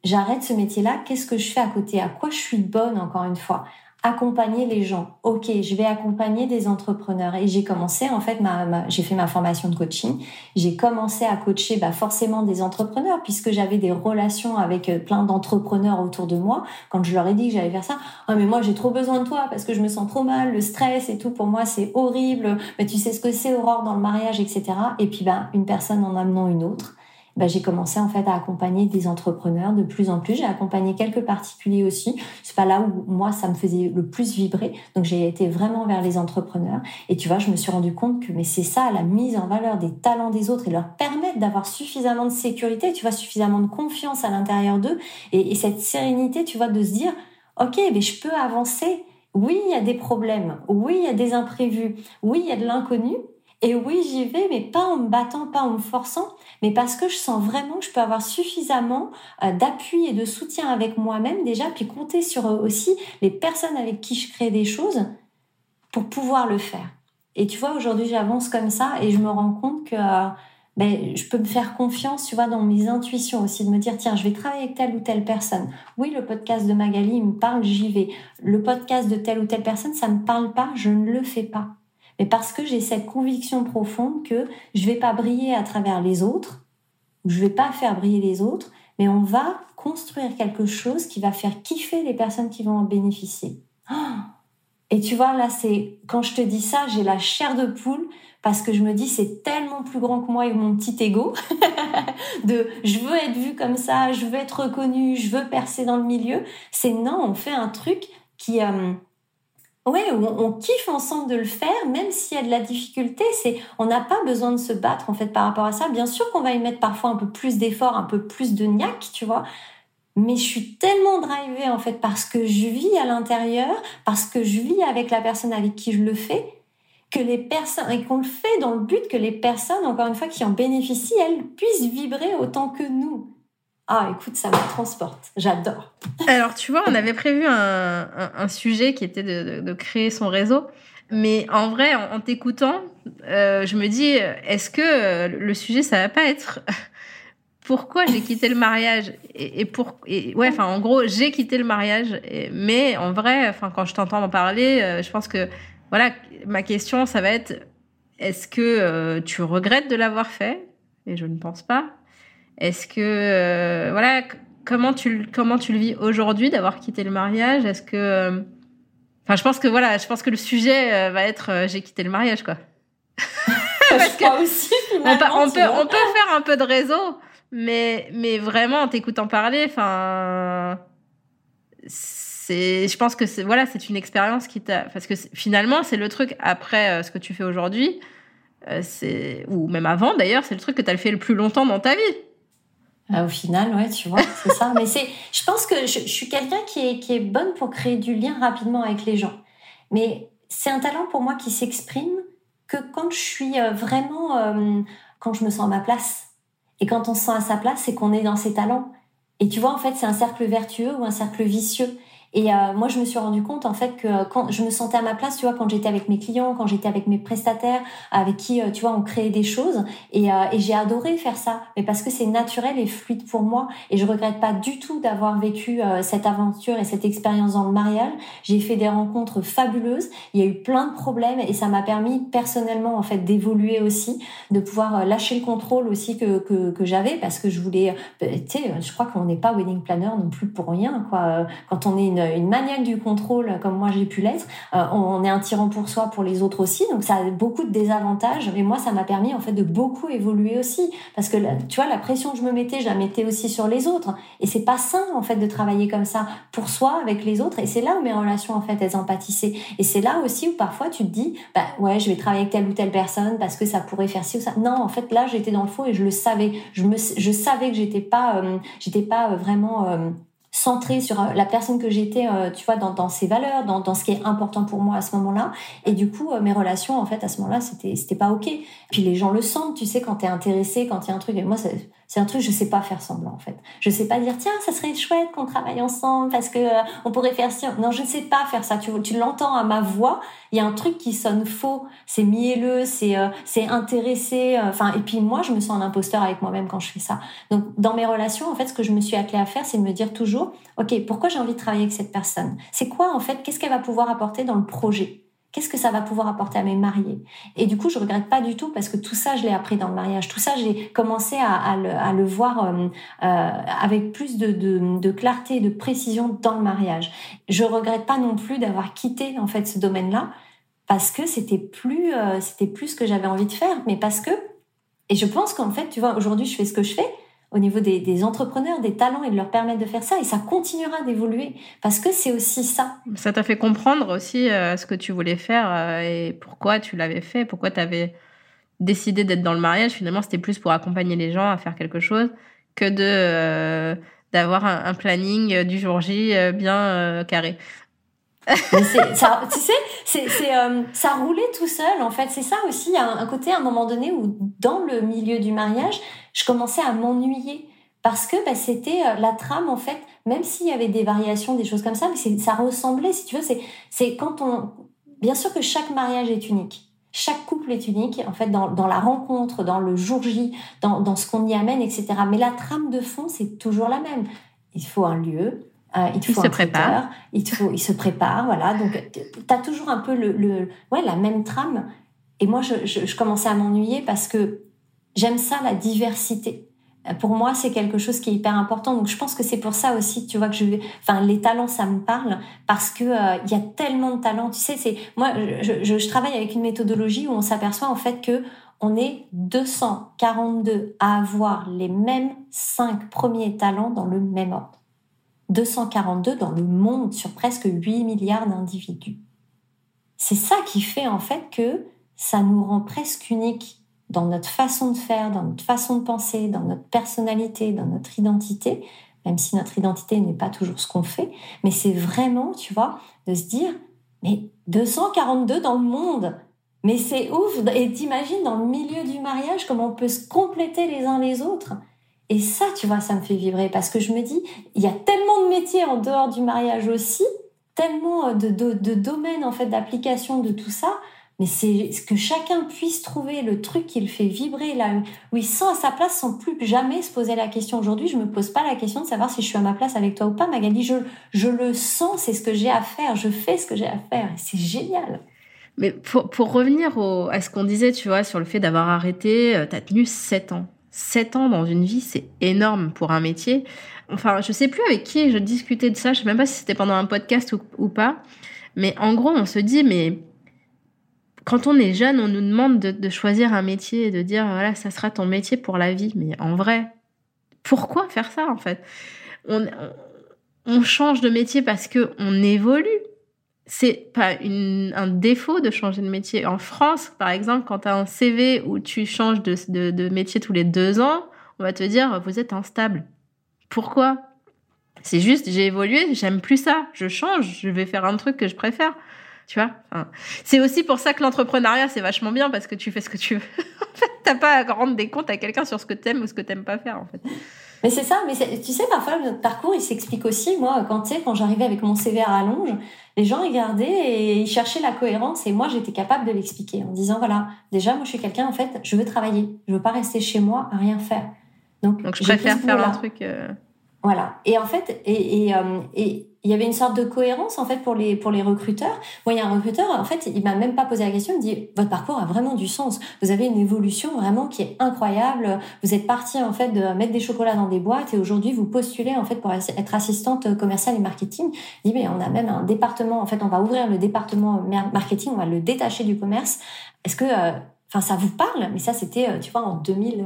j'arrête ce métier-là, qu'est-ce que je fais à côté? À quoi je suis bonne, encore une fois? Accompagner les gens. Ok, je vais accompagner des entrepreneurs. Et j'ai commencé, en fait, ma, j'ai fait ma formation de coaching. J'ai commencé à coacher bah, forcément des entrepreneurs puisque j'avais des relations avec euh, plein d'entrepreneurs autour de moi. Quand je leur ai dit que j'allais faire ça, ah mais moi j'ai trop besoin de toi parce que je me sens trop mal, le stress et tout pour moi c'est horrible. Mais tu sais ce que c'est Aurore dans le mariage, etc. Et puis bah une personne en amenant une autre. Bah, j'ai commencé en fait à accompagner des entrepreneurs de plus en plus. J'ai accompagné quelques particuliers aussi. C'est pas là où moi ça me faisait le plus vibrer. Donc j'ai été vraiment vers les entrepreneurs. Et tu vois, je me suis rendu compte que mais c'est ça la mise en valeur des talents des autres et leur permettre d'avoir suffisamment de sécurité, tu vois, suffisamment de confiance à l'intérieur d'eux et, et cette sérénité, tu vois, de se dire ok, mais je peux avancer. Oui, il y a des problèmes. Oui, il y a des imprévus. Oui, il y a de l'inconnu. Et oui, j'y vais, mais pas en me battant, pas en me forçant, mais parce que je sens vraiment que je peux avoir suffisamment euh, d'appui et de soutien avec moi-même déjà, puis compter sur euh, aussi les personnes avec qui je crée des choses pour pouvoir le faire. Et tu vois, aujourd'hui, j'avance comme ça et je me rends compte que euh, ben, je peux me faire confiance, tu vois, dans mes intuitions aussi, de me dire, tiens, je vais travailler avec telle ou telle personne. Oui, le podcast de Magali me parle, j'y vais. Le podcast de telle ou telle personne, ça me parle pas, je ne le fais pas mais parce que j'ai cette conviction profonde que je vais pas briller à travers les autres, je vais pas faire briller les autres, mais on va construire quelque chose qui va faire kiffer les personnes qui vont en bénéficier. Et tu vois, là, c'est quand je te dis ça, j'ai la chair de poule parce que je me dis c'est tellement plus grand que moi et mon petit ego de je veux être vue comme ça, je veux être reconnue, je veux percer dans le milieu. C'est non, on fait un truc qui euh, Ouais, on, kiffe ensemble de le faire, même s'il y a de la difficulté. C'est, on n'a pas besoin de se battre en fait par rapport à ça. Bien sûr qu'on va y mettre parfois un peu plus d'efforts, un peu plus de niaque, tu vois. Mais je suis tellement drivée en fait parce que je vis à l'intérieur, parce que je vis avec la personne avec qui je le fais, que les personnes et qu'on le fait dans le but que les personnes, encore une fois, qui en bénéficient, elles puissent vibrer autant que nous. Ah, écoute, ça me transporte. J'adore. Alors, tu vois, on avait prévu un, sujet qui était de, créer son réseau. Mais en vrai, en, t'écoutant, euh, je me dis, est-ce que euh, le sujet, ça va pas être pourquoi j'ai quitté le mariage et, et ouais, enfin, en gros, j'ai quitté le mariage. mais en vrai, enfin, quand je t'entends en parler, euh, je pense que voilà, ma question, ça va être, est-ce que tu regrettes de l'avoir fait? Et je ne pense pas. Est-ce que euh, voilà comment tu comment tu le vis aujourd'hui d'avoir quitté le mariage? Est-ce que euh, enfin je pense que voilà je pense que le sujet euh, va être j'ai quitté le mariage quoi. Parce que aussi, on, peut on peut, on peut faire un peu de réseau mais mais vraiment en t'écoutant parler enfin c'est je pense que c'est voilà c'est une expérience qui t'a parce que finalement c'est le truc après ce que tu fais aujourd'hui c'est ou même avant d'ailleurs c'est le truc que tu as fait le plus longtemps dans ta vie euh, au final, ouais, tu vois, c'est ça. Mais c'est, je pense que je, suis quelqu'un qui est, qui est bonne pour créer du lien rapidement avec les gens. Mais c'est un talent pour moi qui s'exprime que quand je suis euh, vraiment, euh, quand je me sens à ma place. Et quand on se sent à sa place, c'est qu'on est dans ses talents. Et tu vois, en fait, c'est un cercle vertueux ou un cercle vicieux. Et euh, moi, je me suis rendu compte en fait que quand je me sentais à ma place, tu vois, quand j'étais avec mes clients, quand j'étais avec mes prestataires, avec qui, euh, tu vois, on créait des choses. Et, euh, et j'ai adoré faire ça, mais parce que c'est naturel et fluide pour moi. Et je regrette pas du tout d'avoir vécu cette aventure et cette expérience dans le mariage. J'ai fait des rencontres fabuleuses. Il y a eu plein de problèmes et ça m'a permis personnellement en fait d'évoluer aussi, de pouvoir lâcher le contrôle aussi que que, que j'avais parce que je voulais, tu sais, je crois qu'on n'est pas wedding planner non plus pour rien, quoi. Quand on est une une, maniaque du contrôle comme moi j'ai pu l'être. Euh, on est un tyran pour soi, pour les autres aussi. Donc ça a beaucoup de désavantages. Et moi, ça m'a permis en fait de beaucoup évoluer aussi. Parce que tu vois, la pression que je me mettais, je la mettais aussi sur les autres. Et c'est pas sain en fait de travailler comme ça pour soi avec les autres. Et c'est là où mes relations en fait elles empathissaient. Et c'est là aussi où parfois tu te dis, bah ouais, je vais travailler avec telle ou telle personne parce que ça pourrait faire ci ou ça. Non, en fait là j'étais dans le faux et je le savais. Je me, je savais que j'étais pas, euh, j'étais pas euh, vraiment centrée sur euh, la personne que j'étais, euh, tu vois, dans, dans ses valeurs, dans, dans ce qui est important pour moi à ce moment-là. Et du coup, euh, mes relations, en fait, à ce moment-là, c'était c'était pas ok. Puis les gens le sentent, tu sais, quand t'es intéressé, quand il y a un truc. Et moi, C'est un truc, je sais pas faire semblant, en fait. Je sais pas dire, tiens, ça serait chouette qu'on travaille ensemble parce que euh, on pourrait faire ça. Non, je ne sais pas faire ça. Tu, tu l'entends à ma voix. Il y a un truc qui sonne faux. C'est mielleux, c'est, euh, c'est intéressé. Euh, enfin, et puis moi, je me sens un imposteur avec moi-même quand je fais ça. Donc, dans mes relations, en fait, ce que je me suis attelée à faire, c'est de me dire toujours, OK, pourquoi j'ai envie de travailler avec cette personne? C'est quoi, en fait, qu'est-ce qu'elle va pouvoir apporter dans le projet? Qu'est-ce que ça va pouvoir apporter à mes mariés? Et du coup, je regrette pas du tout parce que tout ça, je l'ai appris dans le mariage. Tout ça, j'ai commencé à, le, voir euh, euh, avec plus de, de, clarté et de précision dans le mariage. Je regrette pas non plus d'avoir quitté en fait ce domaine-là parce que c'était plus euh, c'était plus ce que j'avais envie de faire, mais parce que et je pense qu'en fait, tu vois, aujourd'hui, je fais ce que je fais au niveau des, entrepreneurs, des talents et de leur permettre de faire ça. Et ça continuera d'évoluer parce que c'est aussi ça. Ça t'a fait comprendre aussi euh, ce que tu voulais faire euh, et pourquoi tu l'avais fait, pourquoi tu avais décidé d'être dans le mariage. Finalement, c'était plus pour accompagner les gens à faire quelque chose que de euh, d'avoir un, planning du jour J bien carré. Ça, tu sais, c'est, ça roulait tout seul en fait. C'est ça aussi, un côté à un moment donné où dans le milieu du mariage, je commençais à m'ennuyer parce que bah, c'était euh, la trame en fait, même s'il y avait des variations, des choses comme ça, mais ça ressemblait, si tu veux, c'est quand on, bien sûr que chaque mariage est unique. Chaque couple est unique, en fait, dans, la rencontre, dans le jour J, dans ce qu'on y amène, etc. Mais la trame de fond, c'est toujours la même. Il faut un lieu, euh, il faut il se prépare. il, faut, il se prépare, voilà. Donc, tu as toujours un peu le, le, ouais, la même trame. Et moi, je, je, je commençais à m'ennuyer parce que J'aime ça, la diversité. Euh, pour moi, c'est quelque chose qui est hyper important. Donc, je pense que c'est pour ça aussi, tu vois, que je, enfin, les talents, ça me parle parce que euh, il y a tellement de talents. Tu sais, c'est moi, je, je, je, travaille avec une méthodologie où on s'aperçoit en fait que on est 242 à avoir les mêmes cinq premiers talents dans le même ordre. 242 dans le monde sur presque 8 milliards d'individus. C'est ça qui fait en fait que ça nous rend presque uniques dans notre façon de faire, dans notre façon de penser, dans notre personnalité, dans notre identité, même si notre identité n'est pas toujours ce qu'on fait, mais c'est vraiment, tu vois, de se dire, mais 242 dans le monde, mais c'est ouf, et t'imagines dans le milieu du mariage comment on peut se compléter les uns les autres. Et ça, tu vois, ça me fait vibrer parce que je me dis, il y a tellement de métiers en dehors du mariage aussi, tellement de, de, domaines en fait d'application de tout ça mais c'est que chacun puisse trouver le truc qui le fait vibrer là où il sent à sa place sans plus jamais se poser la question. Aujourd'hui, je me pose pas la question de savoir si je suis à ma place avec toi ou pas, Magali. Je, je le sens, c'est ce que j'ai à faire, je fais ce que j'ai à faire. C'est génial. Mais pour, revenir à ce qu'on disait, tu vois, sur le fait d'avoir arrêté, euh, tu as tenu 7 ans. 7 ans dans une vie, c'est énorme pour un métier. Enfin, je sais plus avec qui je discutais de ça, je sais même pas si c'était pendant un podcast ou, pas. Mais en gros, on se dit, mais quand on est jeune, on nous demande de, choisir un métier et de dire voilà, ça sera ton métier pour la vie. Mais en vrai, pourquoi faire ça en fait? On, on, change de métier parce que on évolue. C'est pas un défaut de changer de métier. En France, par exemple, quand tu as un CV où tu changes de, de métier tous les deux ans, on va te dire vous êtes instable. Pourquoi? C'est juste j'ai évolué, j'aime plus ça, je change, je vais faire un truc que je préfère. Tu vois? C'est aussi pour ça que l'entrepreneuriat, c'est vachement bien parce que tu fais ce que tu veux. en fait, t'as pas à rendre des comptes à quelqu'un sur ce que t'aimes ou ce que t'aimes pas faire, en fait. Mais c'est ça, mais tu sais, parfois, notre parcours, il s'explique aussi. Moi, quand, tu sais, quand j'arrivais avec mon CV à rallonge, les gens regardaient et ils cherchaient la cohérence et moi, j'étais capable de l'expliquer en disant, voilà, déjà, moi, je suis quelqu'un, en fait, je veux travailler. Je veux pas rester chez moi à rien faire. Donc, Donc je préfère faire un truc... Euh, voilà. Et en fait, et, et, euh, et il y avait une sorte de cohérence en fait pour les pour les recruteurs. Moi, il y a un recruteur en fait, il m'a même pas posé la question. Il me dit votre parcours a vraiment du sens. Vous avez une évolution vraiment qui est incroyable. Vous êtes parti en fait de mettre des chocolats dans des boîtes et aujourd'hui vous postulez en fait pour être assistante commerciale et marketing. Il dit mais on a même un département. En fait, on va ouvrir le département marketing. On va le détacher du commerce. Est-ce que euh, enfin ça vous parle? Mais ça c'était euh, tu vois en 2000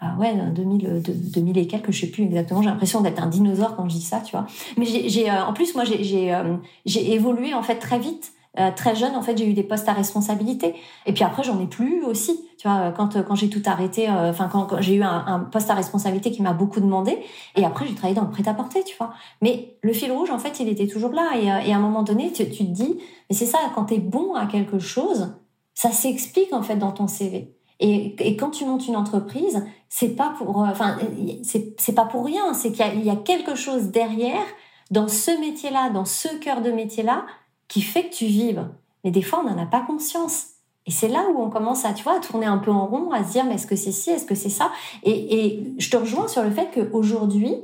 ah ouais, 2000, 2000 et quelques, je sais plus exactement. J'ai l'impression d'être un dinosaure quand je dis ça, tu vois. Mais j'ai, euh, en plus, moi, j'ai, euh, j'ai évolué en fait très vite. Euh, très jeune, en fait, j'ai eu des postes à responsabilité. Et puis après, j'en ai plus aussi. Tu vois, quand quand j'ai tout arrêté, enfin quand, quand j'ai eu un, un, poste à responsabilité qui m'a beaucoup demandé. Et après, j'ai travaillé dans le prêt-à-porter, tu vois. Mais le fil rouge, en fait, il était toujours là. Et, et à un moment donné, tu, tu te dis, mais c'est ça, quand t'es bon à quelque chose, ça s'explique en fait dans ton CV. Et, quand tu montes une entreprise, c'est pas pour, euh, enfin, c'est pas pour rien. C'est qu'il y, a quelque chose derrière dans ce métier-là, dans ce cœur de métier-là, qui fait que tu vives. Mais des fois, on n'en a pas conscience. Et c'est là où on commence à, tu vois, à tourner un peu en rond, à se dire, mais est-ce que c'est ci, est-ce que c'est ça? Et, je te rejoins sur le fait qu'aujourd'hui,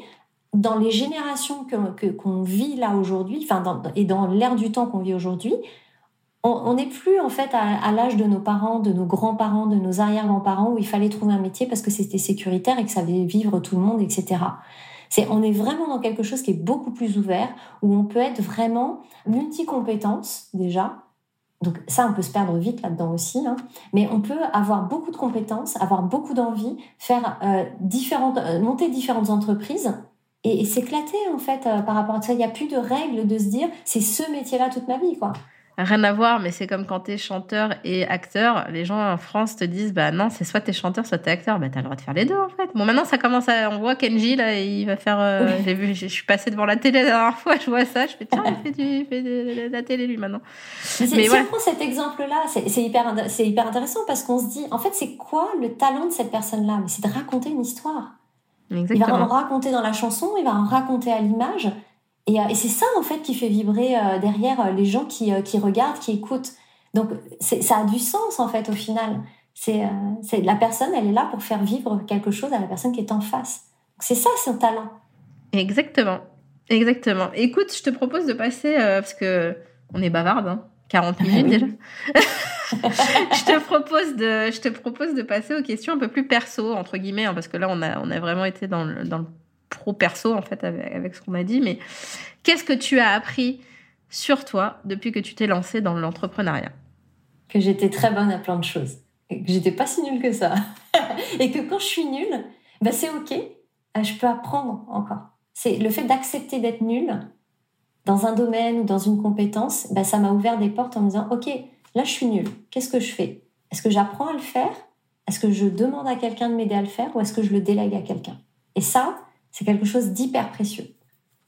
dans les générations que qu'on vit là aujourd'hui, enfin, et dans l'ère du temps qu'on vit aujourd'hui, on n'est plus en fait à, l'âge de nos parents, de nos grands-parents, de nos arrière-grands-parents où il fallait trouver un métier parce que c'était sécuritaire et que ça avait vivre tout le monde, etc. C'est, on est vraiment dans quelque chose qui est beaucoup plus ouvert, où on peut être vraiment multi-compétences déjà. Donc ça, on peut se perdre vite là-dedans aussi, hein. mais on peut avoir beaucoup de compétences, avoir beaucoup d'envie, faire euh, différentes, euh, monter différentes entreprises et, s'éclater en fait euh, par rapport à ça. Il n'y a plus de règles de se dire c'est ce métier-là toute ma vie, quoi rien à voir, mais c'est comme quand t'es chanteur et acteur. Les gens en France te disent, bah non, c'est soit t'es chanteur, soit t'es acteur. Bah t'as le droit de faire les deux en fait. Bon, maintenant ça commence à, on voit Kenji là, il va faire. Euh, j'ai vu, je suis passée devant la télé la dernière fois, je vois ça, je fais tiens, il fait, du, fait de, la télé lui maintenant. Mais, si on prend cet exemple-là, c'est hyper, c'est hyper intéressant parce qu'on se dit, en fait, c'est quoi le talent de cette personne-là? Mais c'est de raconter une histoire. Exactement. Il va en raconter dans la chanson, il va en raconter à l'image. Et, euh, et c'est ça, en fait, qui fait vibrer euh, derrière euh, les gens qui, qui regardent, qui écoutent. Donc, ça a du sens, en fait, au final. C'est la personne, elle est là pour faire vivre quelque chose à la personne qui est en face. C'est ça, son talent. Exactement. Exactement. Écoute, je te propose de passer, parce que on est bavarde, hein, 40 minutes déjà. je, te propose de, je te propose de passer aux questions un peu plus perso, entre guillemets, hein, parce que là, on a, on a vraiment été dans le, dans le pro-perso, en fait, avec, ce qu'on a dit. Mais qu'est-ce que tu as appris sur toi depuis que tu t'es lancée dans l'entrepreneuriat? Que j'étais très bonne à plein de choses. Et que j'étais pas si nulle que ça. et que quand je suis nulle, bah c'est OK. Euh, je peux apprendre encore. C'est le fait d'accepter d'être nulle dans un domaine ou dans une compétence, bah ça m'a ouvert des portes en me disant OK, là je suis nulle. Qu'est-ce que je fais? Est-ce que j'apprends à le faire? Est-ce que je demande à quelqu'un de m'aider à le faire ou est-ce que je le délègue à quelqu'un? Et ça, c'est quelque chose d'hyper précieux.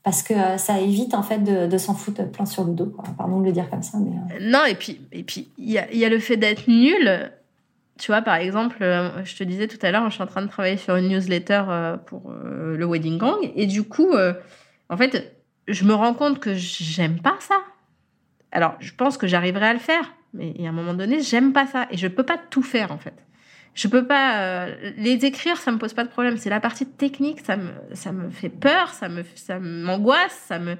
Parce que euh, ça évite en fait de, s'en foutre plein sur le dos. Pardon de le dire comme ça. Mais, euh. Non, et puis il et puis, y, a, y a le fait d'être nul. Tu vois, par exemple, euh, je te disais tout à l'heure, je suis en train de travailler sur une newsletter pour le Wedding Gang. Et du coup, en fait, je me rends compte que j'aime pas ça. Alors, je pense que j'arriverai à le faire. Mais à un moment donné, j'aime pas ça. Et je peux pas tout faire, en fait je peux pas euh, les écrire, ça me pose pas de problème. C'est la partie technique, ça me ça me fait peur, ça me ça m'angoisse, ça me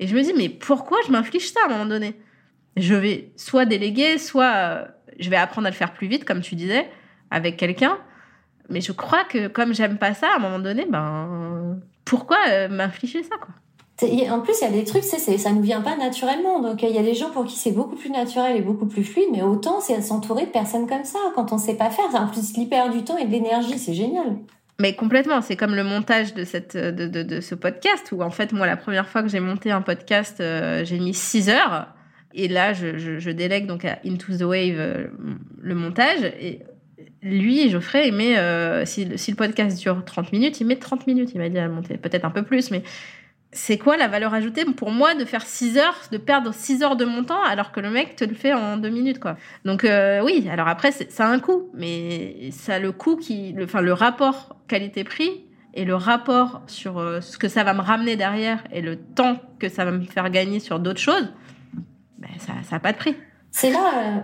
et je me dis mais pourquoi je m'inflige ça à un moment donné? Je vais soit déléguer, soit euh, je vais apprendre à le faire plus vite, comme tu disais, avec quelqu'un. Mais je crois que comme j'aime pas ça, à un moment donné, ben pourquoi euh, m'infliger ça quoi? En plus, il y a des trucs, c'est, ça ne vient pas naturellement. Donc, il y a des gens pour qui c'est beaucoup plus naturel et beaucoup plus fluide, mais autant c'est s'entourer de personnes comme ça. Quand on sait pas faire, en plus, l'hyper du temps et de l'énergie, c'est génial. Mais complètement, c'est comme le montage de, ce podcast, où en fait, moi, la première fois que j'ai monté un podcast, euh, j'ai mis 6 heures. Et là, je, délègue donc à Into the Wave euh, le montage. Et lui, Geoffrey, il met, euh, si, si, le podcast dure 30 minutes, il met 30 minutes, il m'a dit à monter. Peut-être un peu plus, mais c'est quoi la valeur ajoutée pour moi de faire 6 heures, de perdre 6 heures de mon temps alors que le mec te le fait en 2 minutes quoi. Donc euh, oui, alors après ça a un coût, mais ça le coût qui, enfin le rapport qualité-prix et le rapport sur euh, ce que ça va me ramener derrière et le temps que ça va me faire gagner sur d'autres choses, ben, ça n'a pas de prix. C'est là, euh,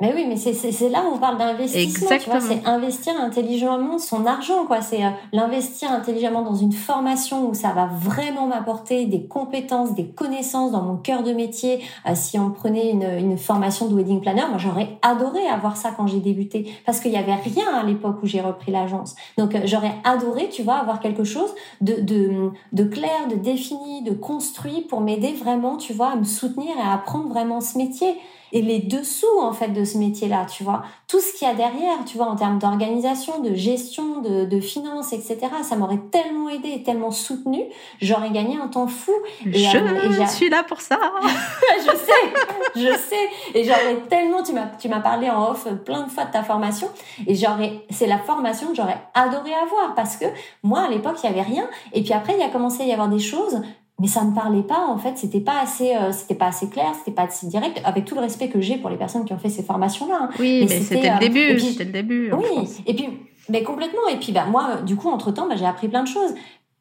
mais oui, mais c'est là où on parle d'investissement. C'est investir intelligemment son argent, quoi. C'est euh, l'investir intelligemment dans une formation où ça va vraiment m'apporter des compétences, des connaissances dans mon cœur de métier. Euh, si on prenait une, une, formation de wedding planner, moi j'aurais adoré avoir ça quand j'ai débuté, parce qu'il y avait rien à l'époque où j'ai repris l'agence. Donc euh, j'aurais adoré, tu vois, avoir quelque chose de, de, de clair, de défini, de construit pour m'aider vraiment, tu vois, à me soutenir et à apprendre vraiment ce métier et les dessous en fait de ce métier-là, tu vois, tout ce qu'il y a derrière, tu vois, en termes d'organisation, de gestion, de, de finances, etc. Ça m'aurait tellement aidé et tellement soutenu, j'aurais gagné un temps fou. Et, je euh, suis là pour ça. je sais, je sais, et j'aurais tellement, tu m'as, tu m'as parlé en off plein de fois de ta formation, et j'aurais, c'est la formation que j'aurais adoré avoir parce que moi à l'époque il y avait rien, et puis après il y a commencé à y avoir des choses mais ça ne parlait pas en fait. C'était pas assez euh, c'était pas assez clair c'était pas assez direct. Avec tout le respect que j'ai pour les personnes qui ont fait ces formations là hein. oui mais, c'était le début c'était le début oui et puis mais complètement. Et puis bah moi du coup entre temps bah, j'ai appris plein de choses.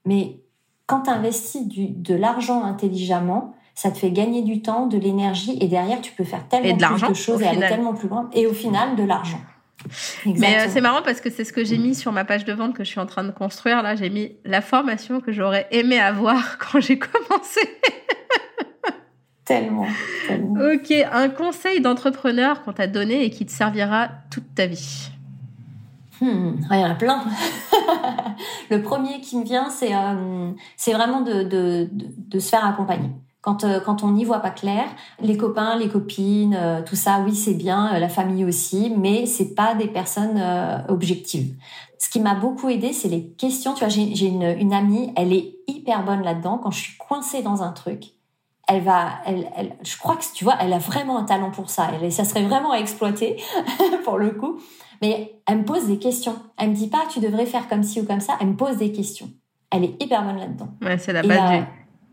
Mais quand tu investis du, de l'argent intelligemment ça te fait gagner du temps de l'énergie et derrière tu peux faire tellement de plus de choses et aller tellement plus loin. Et au final de l'argent mais euh, c'est marrant parce que c'est ce que j'ai mis sur ma page de vente que je suis en train de construire. Là, j'ai mis la formation que j'aurais aimé avoir quand j'ai commencé. tellement, tellement. Ok, un conseil d'entrepreneur qu'on t'a donné et qui te servira toute ta vie. Hmm, il y en a plein. le premier qui me vient, c'est euh, vraiment de, de, de se faire accompagner. Quand, euh, quand on n'y voit pas clair, les copains, les copines, euh, tout ça, oui, c'est bien, euh, la famille aussi, mais c'est pas des personnes objectives. Ce qui m'a beaucoup aidé, c'est les questions. Tu vois, j'ai une, une amie, elle est hyper bonne là-dedans. Quand je suis coincée dans un truc, elle va, elle, elle, je crois que tu vois, elle a vraiment un talent pour ça. Elle, ça serait vraiment à exploiter pour le coup. Mais elle me pose des questions. Elle me dit pas, tu devrais faire comme ci ou comme ça. Elle me pose des questions. Elle est hyper bonne là-dedans. Ouais, c'est la base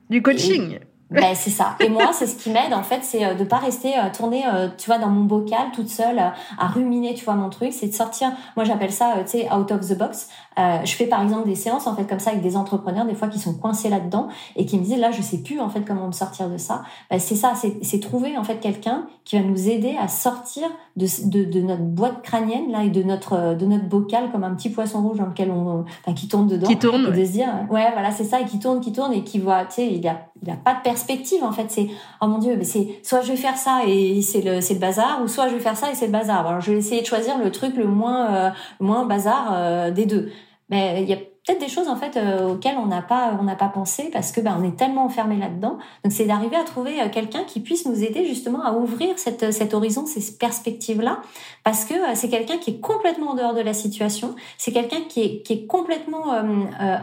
du, du, coaching. Ben, c'est ça. Et moi, c'est ce qui m'aide, en fait, c'est euh, de pas rester euh, tourner, euh, tu vois, dans mon bocal toute seule, à ruminer, tu vois, mon truc. C'est de sortir, moi j'appelle ça, tu sais, out of the box. je fais par exemple des séances, en fait, comme ça, avec des entrepreneurs, des fois, qui sont coincés là-dedans et qui me disent, là, je sais plus, en fait, comment me sortir de ça. Ben, c'est ça, c'est trouver, en fait, quelqu'un qui va nous aider à sortir de, de, de, notre boîte crânienne, là, et de notre, de notre bocal, comme un petit poisson rouge dans lequel on, enfin, qui tourne dedans. Qui tourne. Et de se dire, ouais, voilà, c'est ça, et qui tourne, qui tourne, et qui voit, tu sais, il a, il a pas de perspective en fait c'est oh mon dieu mais c'est soit je vais faire ça et c'est le c'est le bazar ou soit je vais faire ça et c'est le bazar alors je vais essayer de choisir le truc le moins euh, moins bazar euh, des deux mais il y a peut-être des choses en fait euh, auxquelles on n'a pas on n'a pas pensé parce que ben on est tellement enfermé là-dedans. Donc c'est d'arriver à trouver euh, quelqu'un qui puisse nous aider justement à ouvrir cette cet horizon, ces perspectives là, parce que euh, c'est quelqu'un qui est complètement en dehors de la situation. C'est quelqu'un qui est qui est complètement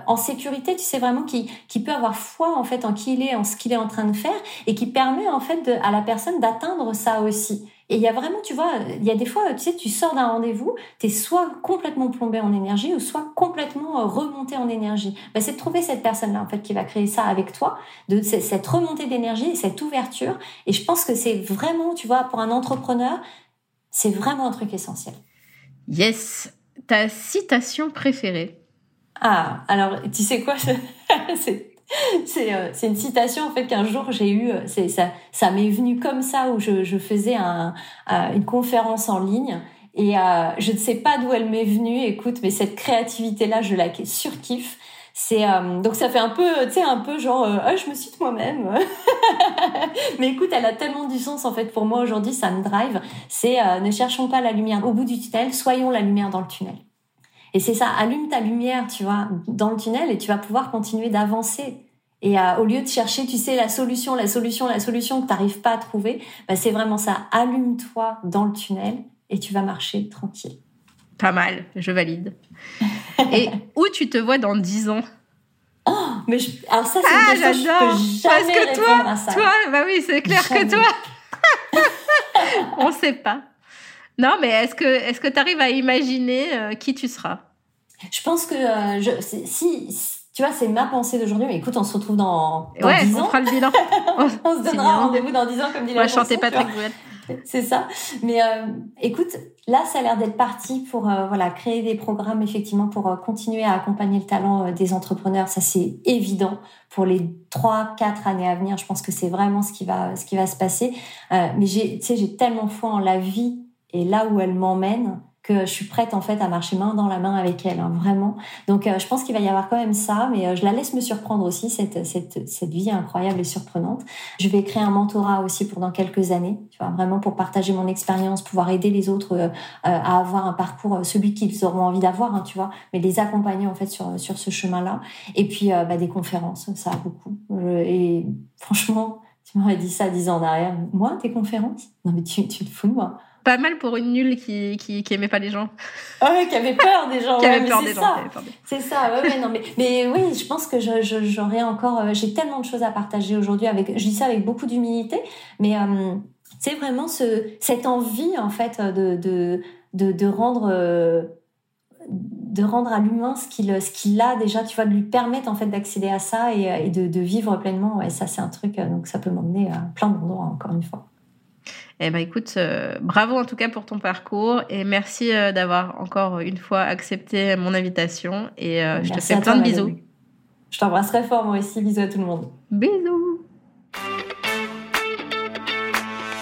en sécurité. Tu sais vraiment qui qui peut avoir foi en fait en qui il est, en ce qu'il est en train de faire et qui permet en fait de, à la personne d'atteindre ça aussi. Et il y a vraiment, tu vois, il y a des fois, tu sais, tu sors d'un rendez-vous, tu es soit complètement plombé en énergie ou soit complètement euh, remonté en énergie. Ben, c'est de trouver cette personne-là, en fait, qui va créer ça avec toi, de cette remontée d'énergie, cette ouverture. Et je pense que c'est vraiment, tu vois, pour un entrepreneur, c'est vraiment un truc essentiel. Yes. Ta citation préférée? Ah, alors, tu sais quoi? C'est c'est euh, une citation en fait qu'un jour j'ai eu euh, c'est ça ça m'est venu comme ça où je, je faisais un, euh, une conférence en ligne et je ne sais pas d'où elle m'est venue écoute mais cette créativité là je la surkiffe. C'est donc ça fait un peu tu sais un peu genre ah, je me cite moi-même. Mais écoute elle a tellement du sens en fait pour moi aujourd'hui ça me drive. C'est ne cherchons pas la lumière au bout du tunnel soyons la lumière dans le tunnel et c'est ça, allume ta lumière, tu vois, dans le tunnel et tu vas pouvoir continuer d'avancer. Et euh, au lieu de chercher, tu sais, la solution, la solution, la solution que tu n'arrives pas à trouver, bah, c'est vraiment ça. Allume-toi dans le tunnel et tu vas marcher tranquille. Pas mal, je valide. et où tu te vois dans 10 ans? Oh, mais alors ça, c'est ah, une question je Parce que toi, toi, bah oui, c'est clair que toi, on sait pas. Non, mais est-ce que est-ce que tu arrives à imaginer euh, qui tu seras? Je pense que euh, je, si, tu vois, c'est ma pensée d'aujourd'hui. Mais écoute, on se retrouve dans, dans ouais, 10 ans. on fera le bilan. on, se donnera rendez-vous dans 10 ans, comme dit la On va chanter Patrick C'est ça. Mais euh, écoute, là, ça a l'air d'être parti pour euh, voilà créer des programmes effectivement pour euh, continuer à accompagner le talent des entrepreneurs. Ça, c'est évident pour les trois, quatre années à venir. Je pense que c'est vraiment ce qui va ce qui va se passer. mais j'ai, tu sais, j'ai tellement foi en la vie et là où elle m'emmène que je suis prête en fait à marcher main dans la main avec elle, hein, vraiment. Donc euh, je pense qu'il va y avoir quand même ça, mais euh, je la laisse me surprendre aussi, cette, cette, cette vie incroyable et surprenante. Je vais créer un mentorat aussi pour dans quelques années, tu vois, vraiment pour partager mon expérience, pouvoir aider les autres euh, à avoir un parcours, celui qu'ils auront envie d'avoir, hein, tu vois, mais les accompagner en fait sur, sur ce chemin-là. Et puis bah, des conférences, ça a beaucoup. et franchement, tu m'aurais dit ça dix ans derrière. Moi, tes conférences? Non mais tu, tu te fous de moi pas mal pour une nulle qui, qui, qui aimait pas les gens. Ah ouais, qui avait peur des gens. qui avait peur des gens. C'est ça, ouais, ouais, non, mais, mais oui, je pense que j'aurais je, encore, euh, j'ai tellement de choses à partager aujourd'hui avec, je dis ça avec beaucoup d'humilité, mais euh, c'est vraiment ce, cette envie, en fait, de, de, de, de rendre, euh, de rendre à l'humain ce qu'il ce qu'il a déjà, tu vois, de lui permettre en fait d'accéder à ça et, de, de, vivre pleinement. Et ça, c'est un truc, donc ça peut m'emmener à plein d'endroits, encore une fois. Eh ben écoute, euh, bravo en tout cas pour ton parcours et merci euh, d'avoir encore une fois accepté mon invitation et euh, je te fais plein de bisous. Je t'embrasse très fort moi aussi, bisous à tout le monde. Bisous.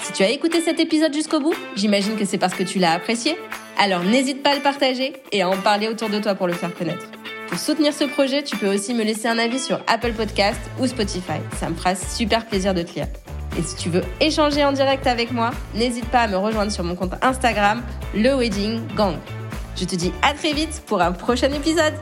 Si tu as écouté cet épisode jusqu'au bout, j'imagine que c'est parce que tu l'as apprécié. Alors n'hésite pas à le partager et à en parler autour de toi pour le faire connaître. Pour soutenir ce projet, tu peux aussi me laisser un avis sur Apple Podcast ou Spotify. Ça me fera super plaisir de te lire. Et si tu veux échanger en direct avec moi, n'hésite pas à me rejoindre sur mon compte Instagram, le Wedding Gang. Je te dis à très vite pour un prochain épisode.